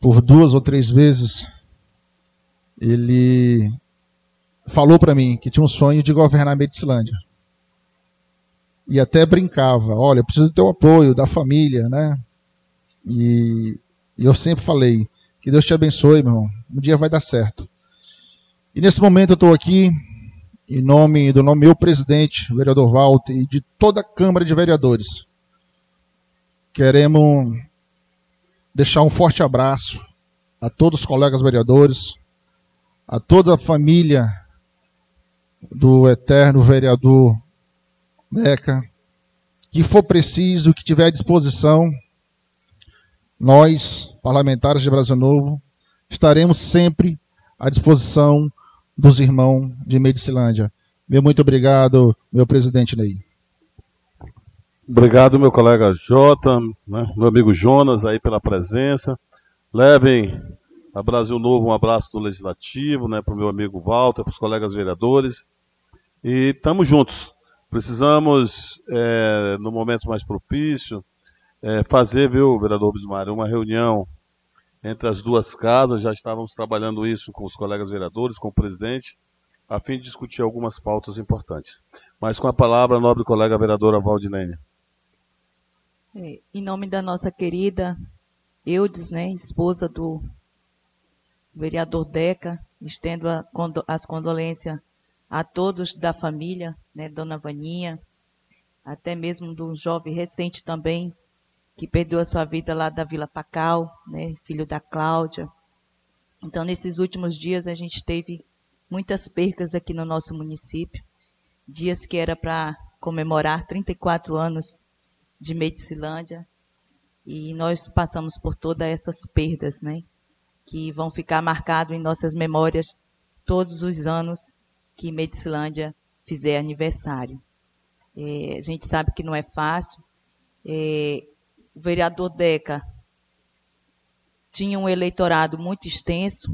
Por duas ou três vezes ele falou para mim que tinha um sonho de governar a Medicilândia. E até brincava, olha, preciso do teu apoio, da família, né? E, e eu sempre falei, que Deus te abençoe, meu irmão. Um dia vai dar certo. E nesse momento eu estou aqui em nome do nome meu presidente, vereador Walter, e de toda a Câmara de Vereadores. Queremos deixar um forte abraço a todos os colegas vereadores, a toda a família do eterno vereador Deca, que for preciso, que tiver à disposição, nós, parlamentares de Brasil Novo, estaremos sempre à disposição dos irmãos de Medicilândia. Meu muito obrigado, meu presidente Ney. Obrigado, meu colega Jota, né, meu amigo Jonas aí pela presença. Levem a Brasil Novo um abraço do Legislativo, né, para o meu amigo Walter, para os colegas vereadores. E estamos juntos. Precisamos, é, no momento mais propício, é, fazer, viu, vereador Bismar, uma reunião entre as duas casas, já estávamos trabalhando isso com os colegas vereadores, com o presidente, a fim de discutir algumas pautas importantes. Mas com a palavra, a nobre colega vereadora Valdinênia. É, em nome da nossa querida Eudes, né, esposa do vereador Deca, estendo as condolências a todos da família, né, Dona Vaninha, até mesmo do jovem recente também, que perdeu a sua vida lá da Vila Pacal, né, filho da Cláudia. Então, nesses últimos dias, a gente teve muitas percas aqui no nosso município. Dias que era para comemorar 34 anos de Medicilândia. E nós passamos por todas essas perdas, né? Que vão ficar marcados em nossas memórias todos os anos que Medicilândia fizer aniversário. É, a gente sabe que não é fácil. É, o vereador Deca tinha um eleitorado muito extenso,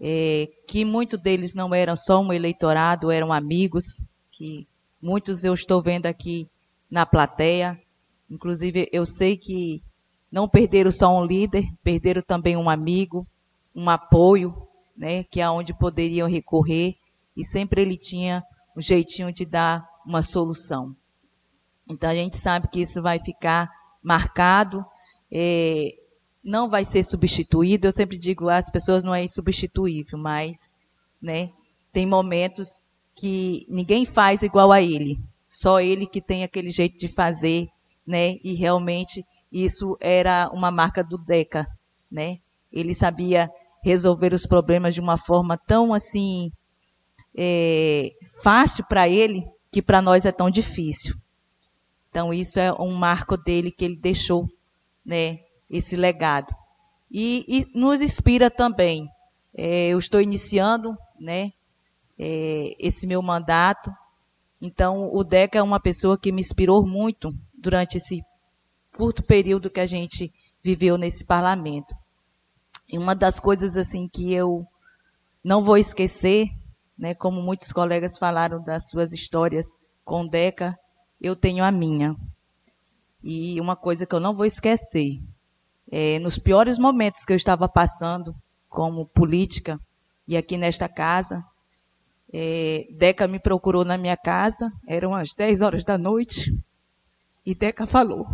é, que muitos deles não eram só um eleitorado, eram amigos, que muitos eu estou vendo aqui na plateia. Inclusive, eu sei que não perderam só um líder, perderam também um amigo, um apoio, né, que é onde poderiam recorrer, e sempre ele tinha um jeitinho de dar uma solução. Então a gente sabe que isso vai ficar marcado, é, não vai ser substituído. Eu sempre digo, as pessoas não é insubstituível, mas né, tem momentos que ninguém faz igual a ele. Só ele que tem aquele jeito de fazer, né? E realmente isso era uma marca do Deca, né? Ele sabia resolver os problemas de uma forma tão assim é, fácil para ele que para nós é tão difícil. Então, isso é um marco dele que ele deixou, né, esse legado. E, e nos inspira também. É, eu estou iniciando, né, é, esse meu mandato. Então, o Deca é uma pessoa que me inspirou muito durante esse curto período que a gente viveu nesse parlamento. E uma das coisas assim que eu não vou esquecer, né, como muitos colegas falaram das suas histórias com Deca, eu tenho a minha. E uma coisa que eu não vou esquecer, é, nos piores momentos que eu estava passando como política e aqui nesta casa, é, Deca me procurou na minha casa, eram as 10 horas da noite, e Deca falou: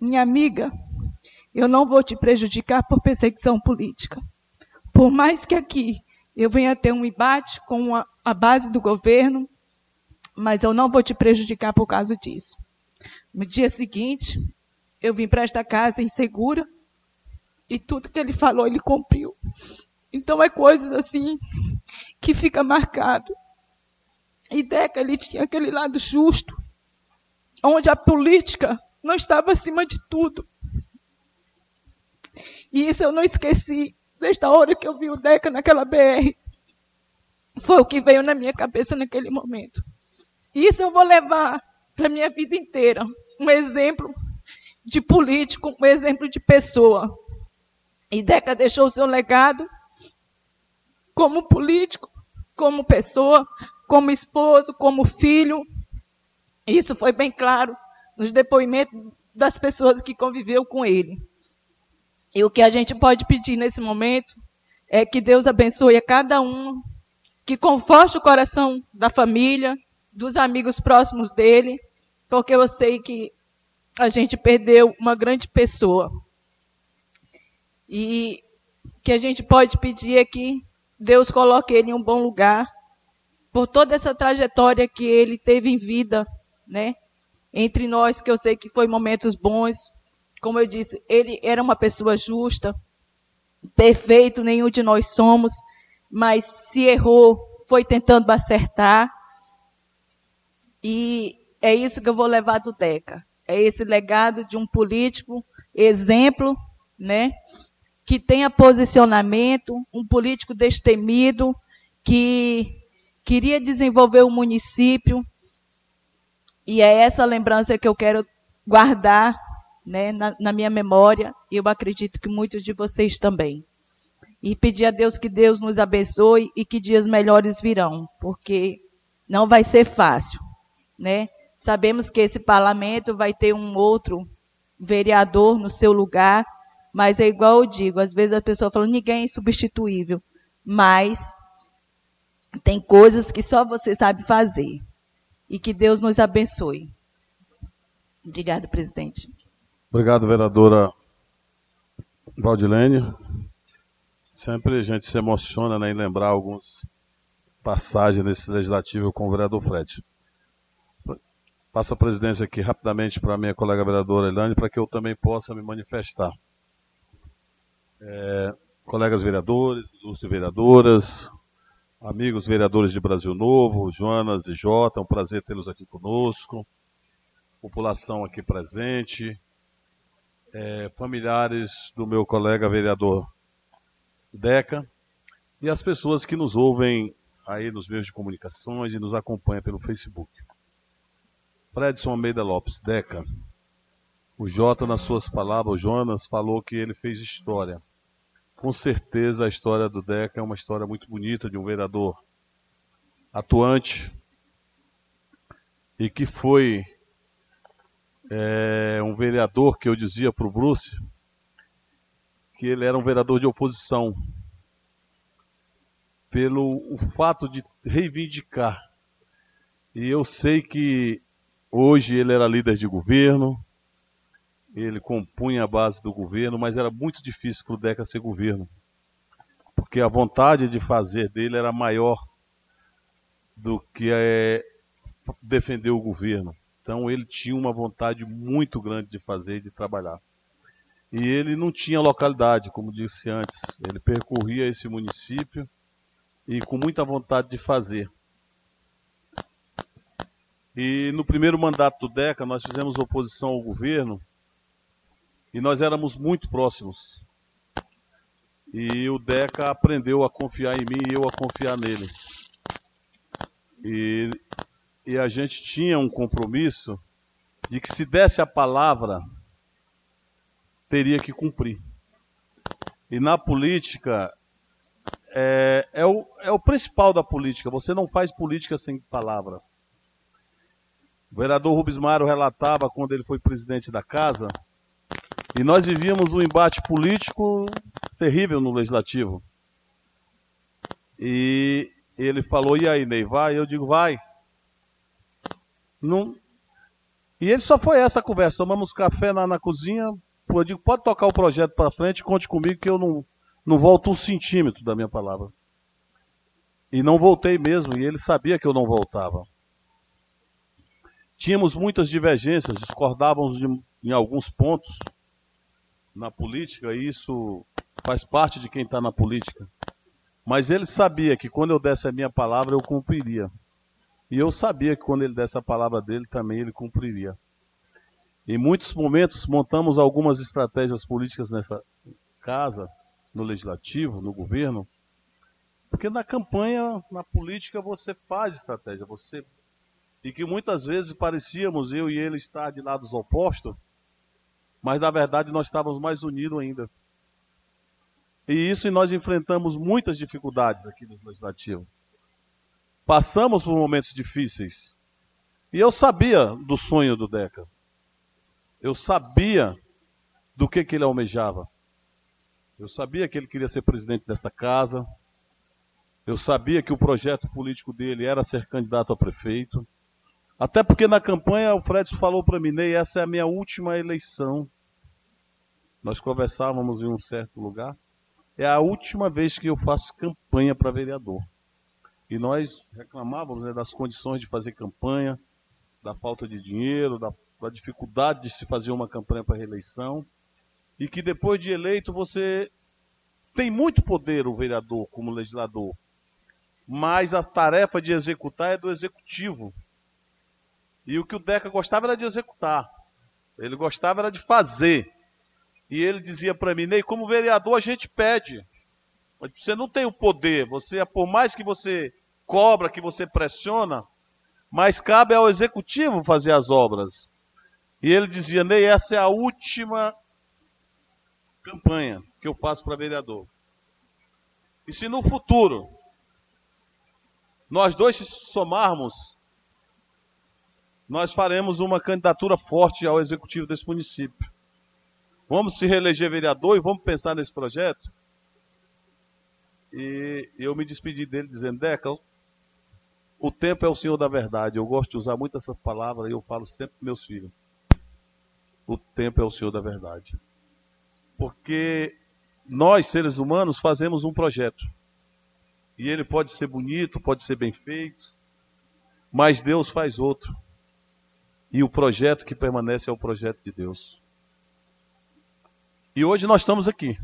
Minha amiga, eu não vou te prejudicar por perseguição política. Por mais que aqui eu venha ter um embate com a, a base do governo, mas eu não vou te prejudicar por causa disso. No dia seguinte, eu vim para esta casa insegura e tudo que ele falou, ele cumpriu. Então é coisas assim que fica marcado. E Deca, ele tinha aquele lado justo, onde a política não estava acima de tudo. E isso eu não esqueci desde a hora que eu vi o Deca naquela BR. Foi o que veio na minha cabeça naquele momento. Isso eu vou levar para a minha vida inteira. Um exemplo de político, um exemplo de pessoa. E Deca deixou seu legado como político, como pessoa, como esposo, como filho. Isso foi bem claro nos depoimentos das pessoas que conviveu com ele. E o que a gente pode pedir nesse momento é que Deus abençoe a cada um, que conforte o coração da família, dos amigos próximos dele, porque eu sei que a gente perdeu uma grande pessoa. E que a gente pode pedir é que Deus coloque ele em um bom lugar, por toda essa trajetória que ele teve em vida, né? Entre nós, que eu sei que foi momentos bons. Como eu disse, ele era uma pessoa justa, perfeito, nenhum de nós somos, mas se errou, foi tentando acertar. E é isso que eu vou levar do Deca. É esse legado de um político, exemplo, né? Que tenha posicionamento, um político destemido, que queria desenvolver o município. E é essa lembrança que eu quero guardar né, na, na minha memória, e eu acredito que muitos de vocês também. E pedir a Deus que Deus nos abençoe e que dias melhores virão, porque não vai ser fácil, né? Sabemos que esse parlamento vai ter um outro vereador no seu lugar, mas é igual eu digo, às vezes a pessoa fala, ninguém é insubstituível, mas tem coisas que só você sabe fazer. E que Deus nos abençoe. Obrigada, presidente. Obrigado, vereadora Valdilene. Sempre a gente se emociona né, em lembrar algumas passagens nesse legislativo com o vereador Fred. Passo a presidência aqui rapidamente para a minha colega vereadora Elane, para que eu também possa me manifestar. É, colegas vereadores, ilustres vereadoras, amigos vereadores de Brasil Novo, Joanas e Jota, é um prazer tê-los aqui conosco, população aqui presente, é, familiares do meu colega vereador Deca e as pessoas que nos ouvem aí nos meios de comunicações e nos acompanham pelo Facebook. Fredson Almeida Lopes, Deca. O Jota, nas suas palavras, o Jonas, falou que ele fez história com certeza a história do Deca é uma história muito bonita de um vereador atuante e que foi é, um vereador que eu dizia para o Bruce que ele era um vereador de oposição pelo o fato de reivindicar. E eu sei que hoje ele era líder de governo, ele compunha a base do governo, mas era muito difícil para o Deca ser governo, porque a vontade de fazer dele era maior do que é, defender o governo. Então ele tinha uma vontade muito grande de fazer e de trabalhar. E ele não tinha localidade, como disse antes. Ele percorria esse município e com muita vontade de fazer. E no primeiro mandato do DECA, nós fizemos oposição ao governo e nós éramos muito próximos. E o Deca aprendeu a confiar em mim e eu a confiar nele. E, e a gente tinha um compromisso de que se desse a palavra, teria que cumprir. E na política, é, é, o, é o principal da política. Você não faz política sem palavra. O vereador Rubens Mário relatava quando ele foi presidente da casa, e nós vivíamos um embate político terrível no legislativo. E ele falou: E aí, Ney, vai? Eu digo: Vai. Não... E ele só foi essa conversa. Tomamos café na, na cozinha. Eu digo: Pode tocar o projeto para frente, conte comigo que eu não, não volto um centímetro da minha palavra. E não voltei mesmo, e ele sabia que eu não voltava. Tínhamos muitas divergências, discordávamos de, em alguns pontos na política, e isso faz parte de quem está na política. Mas ele sabia que quando eu desse a minha palavra, eu cumpriria. E eu sabia que quando ele desse a palavra dele, também ele cumpriria. Em muitos momentos, montamos algumas estratégias políticas nessa casa, no legislativo, no governo, porque na campanha, na política, você faz estratégia, você e que muitas vezes parecíamos eu e ele estar de lados opostos, mas na verdade nós estávamos mais unidos ainda. E isso nós enfrentamos muitas dificuldades aqui no Legislativo. Passamos por momentos difíceis. E eu sabia do sonho do Deca. Eu sabia do que, que ele almejava. Eu sabia que ele queria ser presidente desta casa. Eu sabia que o projeto político dele era ser candidato a prefeito. Até porque na campanha o Fred falou para mim, Ney, essa é a minha última eleição. Nós conversávamos em um certo lugar. É a última vez que eu faço campanha para vereador. E nós reclamávamos né, das condições de fazer campanha, da falta de dinheiro, da, da dificuldade de se fazer uma campanha para reeleição. E que depois de eleito você tem muito poder, o vereador, como legislador. Mas a tarefa de executar é do executivo. E o que o Deca gostava era de executar. Ele gostava era de fazer. E ele dizia para mim, Ney, como vereador a gente pede. Você não tem o poder, você, por mais que você cobra, que você pressiona, mas cabe ao executivo fazer as obras. E ele dizia, Ney, essa é a última campanha que eu faço para vereador. E se no futuro nós dois se somarmos nós faremos uma candidatura forte ao executivo desse município. Vamos se reeleger vereador e vamos pensar nesse projeto? E eu me despedi dele dizendo, Deca, o tempo é o senhor da verdade. Eu gosto de usar muito essa palavra e eu falo sempre para meus filhos. O tempo é o senhor da verdade. Porque nós, seres humanos, fazemos um projeto. E ele pode ser bonito, pode ser bem feito, mas Deus faz outro. E o projeto que permanece é o projeto de Deus. E hoje nós estamos aqui,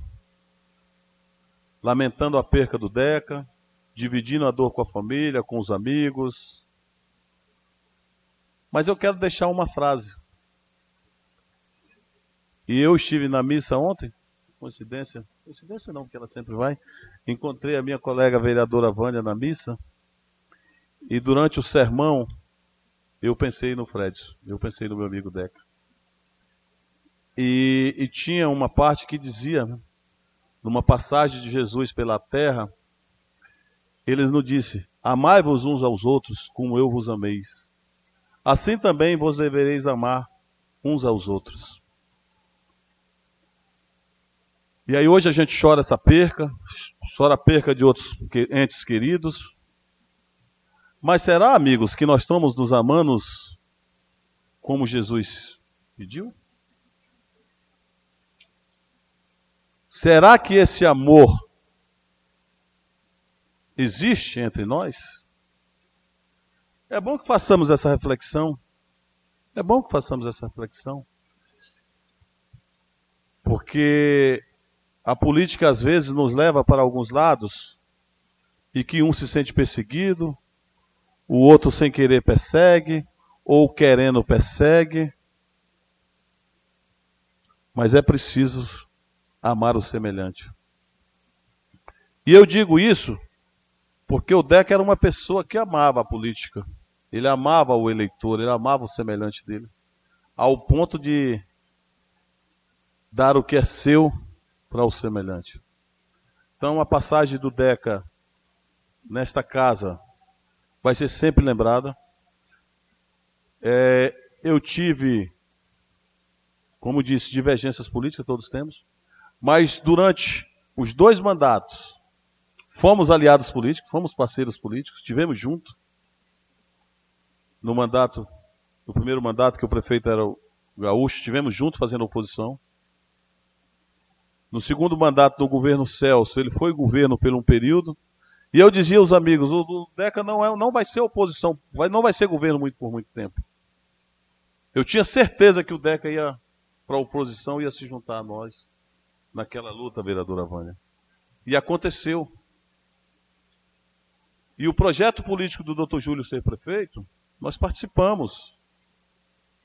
lamentando a perca do Deca, dividindo a dor com a família, com os amigos. Mas eu quero deixar uma frase. E eu estive na missa ontem, coincidência, coincidência não, porque ela sempre vai. Encontrei a minha colega vereadora Vânia na missa. E durante o sermão, eu pensei no Fred, eu pensei no meu amigo Deca. E, e tinha uma parte que dizia, numa passagem de Jesus pela terra, ele nos disse: Amai-vos uns aos outros como eu vos ameis. Assim também vos devereis amar uns aos outros. E aí hoje a gente chora essa perca, chora a perca de outros entes queridos, mas será, amigos, que nós estamos nos amando como Jesus pediu? Será que esse amor existe entre nós? É bom que façamos essa reflexão. É bom que façamos essa reflexão. Porque a política às vezes nos leva para alguns lados e que um se sente perseguido, o outro sem querer persegue, ou querendo persegue. Mas é preciso amar o semelhante. E eu digo isso porque o Deca era uma pessoa que amava a política. Ele amava o eleitor, ele amava o semelhante dele. Ao ponto de dar o que é seu para o semelhante. Então, a passagem do Deca nesta casa vai ser sempre lembrada. É, eu tive, como disse, divergências políticas, todos temos, mas durante os dois mandatos, fomos aliados políticos, fomos parceiros políticos, tivemos junto. No mandato, no primeiro mandato que o prefeito era o Gaúcho, tivemos junto fazendo oposição. No segundo mandato do governo Celso, ele foi governo por um período. E eu dizia aos amigos, o, Deca não, é, não vai ser oposição, vai, não vai ser governo muito, por muito tempo. Eu tinha certeza que o Deca ia para a oposição, ia se juntar a nós naquela luta, vereadora Vânia. E aconteceu. E o projeto político do Dr. Júlio ser prefeito, nós participamos.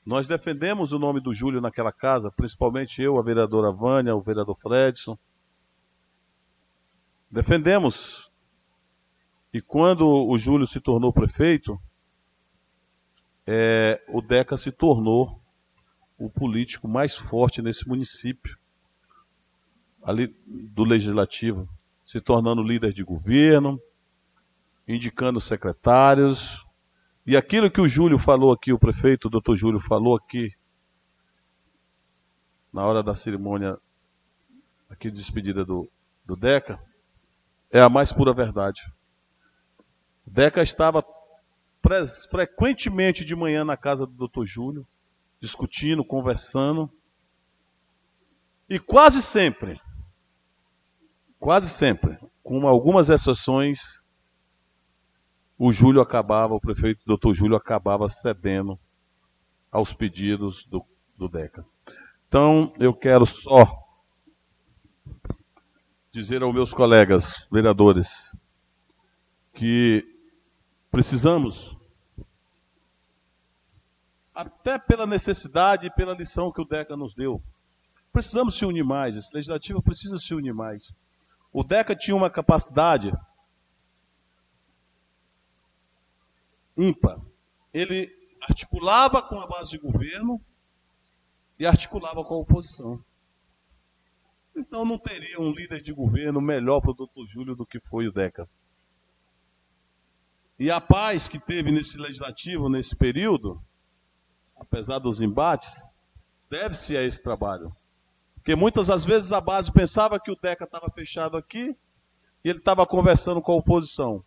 Nós defendemos o nome do Júlio naquela casa, principalmente eu, a vereadora Vânia, o vereador Fredson. Defendemos. E quando o Júlio se tornou prefeito, é, o Deca se tornou o político mais forte nesse município, ali do legislativo, se tornando líder de governo, indicando secretários, e aquilo que o Júlio falou aqui, o prefeito, o doutor Júlio falou aqui, na hora da cerimônia aqui de despedida do, do Deca, é a mais pura verdade. Deca estava frequentemente de manhã na casa do doutor Júlio, discutindo, conversando, e quase sempre, quase sempre, com algumas exceções, o Júlio acabava, o prefeito doutor Júlio acabava cedendo aos pedidos do, do DECA. Então, eu quero só dizer aos meus colegas vereadores que precisamos, até pela necessidade e pela lição que o DECA nos deu, precisamos se unir mais, esse legislativo precisa se unir mais. O DECA tinha uma capacidade ímpar. Ele articulava com a base de governo e articulava com a oposição. Então não teria um líder de governo melhor para o doutor Júlio do que foi o Deca. E a paz que teve nesse legislativo, nesse período, apesar dos embates, deve-se a esse trabalho. Porque muitas das vezes a base pensava que o Deca estava fechado aqui e ele estava conversando com a oposição.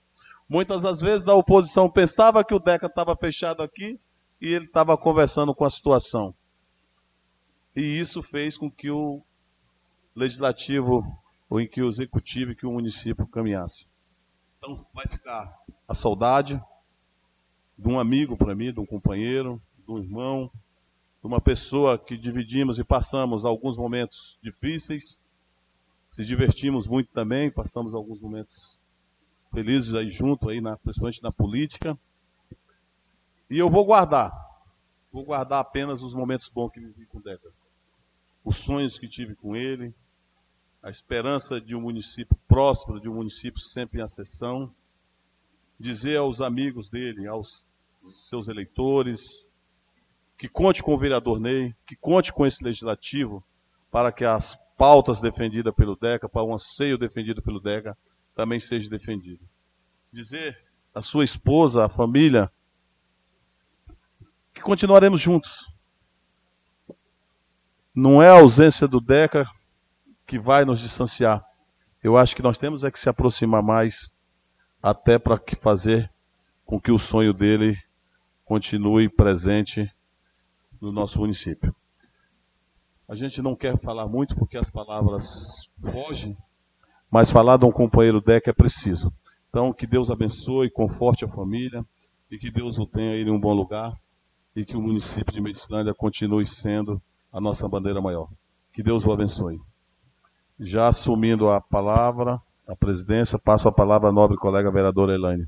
Muitas das vezes a oposição pensava que o DECA estava fechado aqui e ele estava conversando com a situação. E isso fez com que o legislativo, ou em que o executivo, que o município caminhasse. Então vai ficar a saudade de um amigo para mim, de um companheiro, de um irmão, de uma pessoa que dividimos e passamos alguns momentos difíceis, se divertimos muito também, passamos alguns momentos felizes aí junto, aí na, principalmente na política. E eu vou guardar, vou guardar apenas os momentos bons que vivi com o Deca. Os sonhos que tive com ele, a esperança de um município próspero, de um município sempre em ascensão. Dizer aos amigos dele, aos seus eleitores, que conte com o vereador Ney, que conte com esse legislativo para que as pautas defendidas pelo DECA, para o anseio defendido pelo DECA, também seja defendido. Dizer à sua esposa, à família, que continuaremos juntos. Não é a ausência do DECA que vai nos distanciar. Eu acho que nós temos é que se aproximar mais, até para fazer com que o sonho dele continue presente no nosso município. A gente não quer falar muito porque as palavras fogem, mas falar de um companheiro DEC é preciso. Então, que Deus abençoe, conforte a família e que Deus o tenha em um bom lugar e que o município de Medicilândia continue sendo a nossa bandeira maior. Que Deus o abençoe. Já assumindo a palavra, a presidência, passo a palavra à nobre colega vereadora Elaine.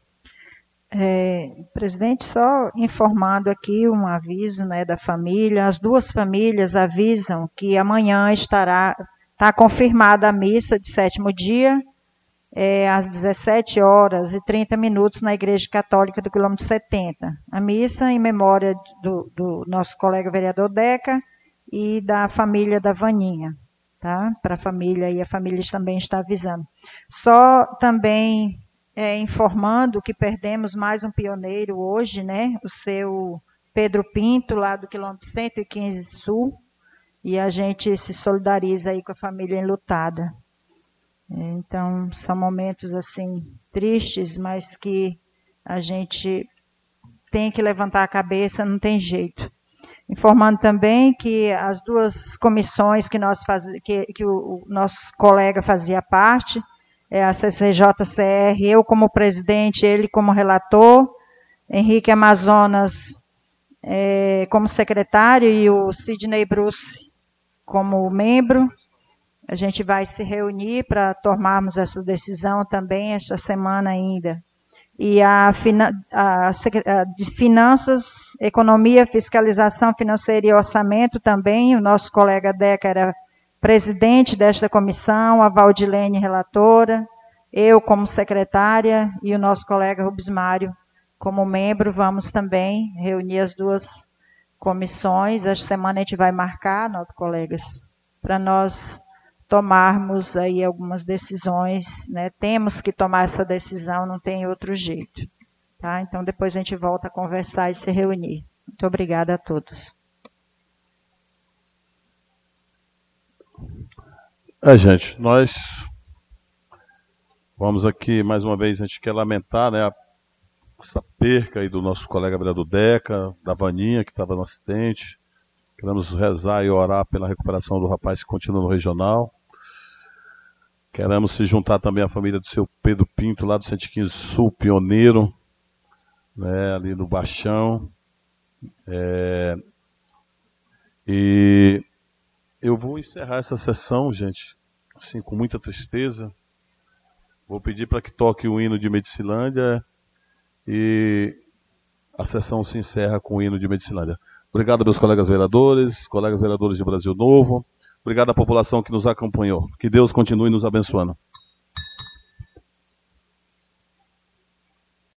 É, presidente, só informando aqui um aviso né, da família. As duas famílias avisam que amanhã estará Está confirmada a missa de sétimo dia, é, às 17 horas e 30 minutos, na Igreja Católica do quilômetro 70. A missa em memória do, do nosso colega vereador Deca e da família da Vaninha. Tá? Para a família e a família também está avisando. Só também é, informando que perdemos mais um pioneiro hoje, né? O seu Pedro Pinto, lá do quilômetro 115 Sul, e a gente se solidariza aí com a família enlutada. Então, são momentos assim tristes, mas que a gente tem que levantar a cabeça, não tem jeito. Informando também que as duas comissões que, nós faz, que, que o, o nosso colega fazia parte, é a CCJCR, eu como presidente, ele como relator, Henrique Amazonas é, como secretário e o Sidney Bruce como membro. A gente vai se reunir para tomarmos essa decisão também esta semana ainda. E a, a, a, de Finanças, Economia, Fiscalização Financeira e Orçamento também, o nosso colega Deca era presidente desta comissão, a Valdilene relatora, eu como secretária e o nosso colega Rubens Mário como membro, vamos também reunir as duas comissões. Esta semana a gente vai marcar, nossos colegas, para nós tomarmos aí algumas decisões, né? Temos que tomar essa decisão, não tem outro jeito. Tá? Então depois a gente volta a conversar e se reunir. Muito obrigada a todos. É, gente, nós vamos aqui mais uma vez, a gente quer lamentar, né, a essa perca aí do nosso colega vereador Deca, da Vaninha, que estava no acidente. Queremos rezar e orar pela recuperação do rapaz que continua no regional. Queremos se juntar também à família do seu Pedro Pinto, lá do 115 Sul, pioneiro, né, ali no Baixão. É... E eu vou encerrar essa sessão, gente, assim, com muita tristeza. Vou pedir para que toque o hino de Medicilândia e a sessão se encerra com o hino de Medicilândia. Obrigado, meus colegas vereadores, colegas vereadores de Brasil Novo. Obrigado à população que nos acompanhou. Que Deus continue nos abençoando.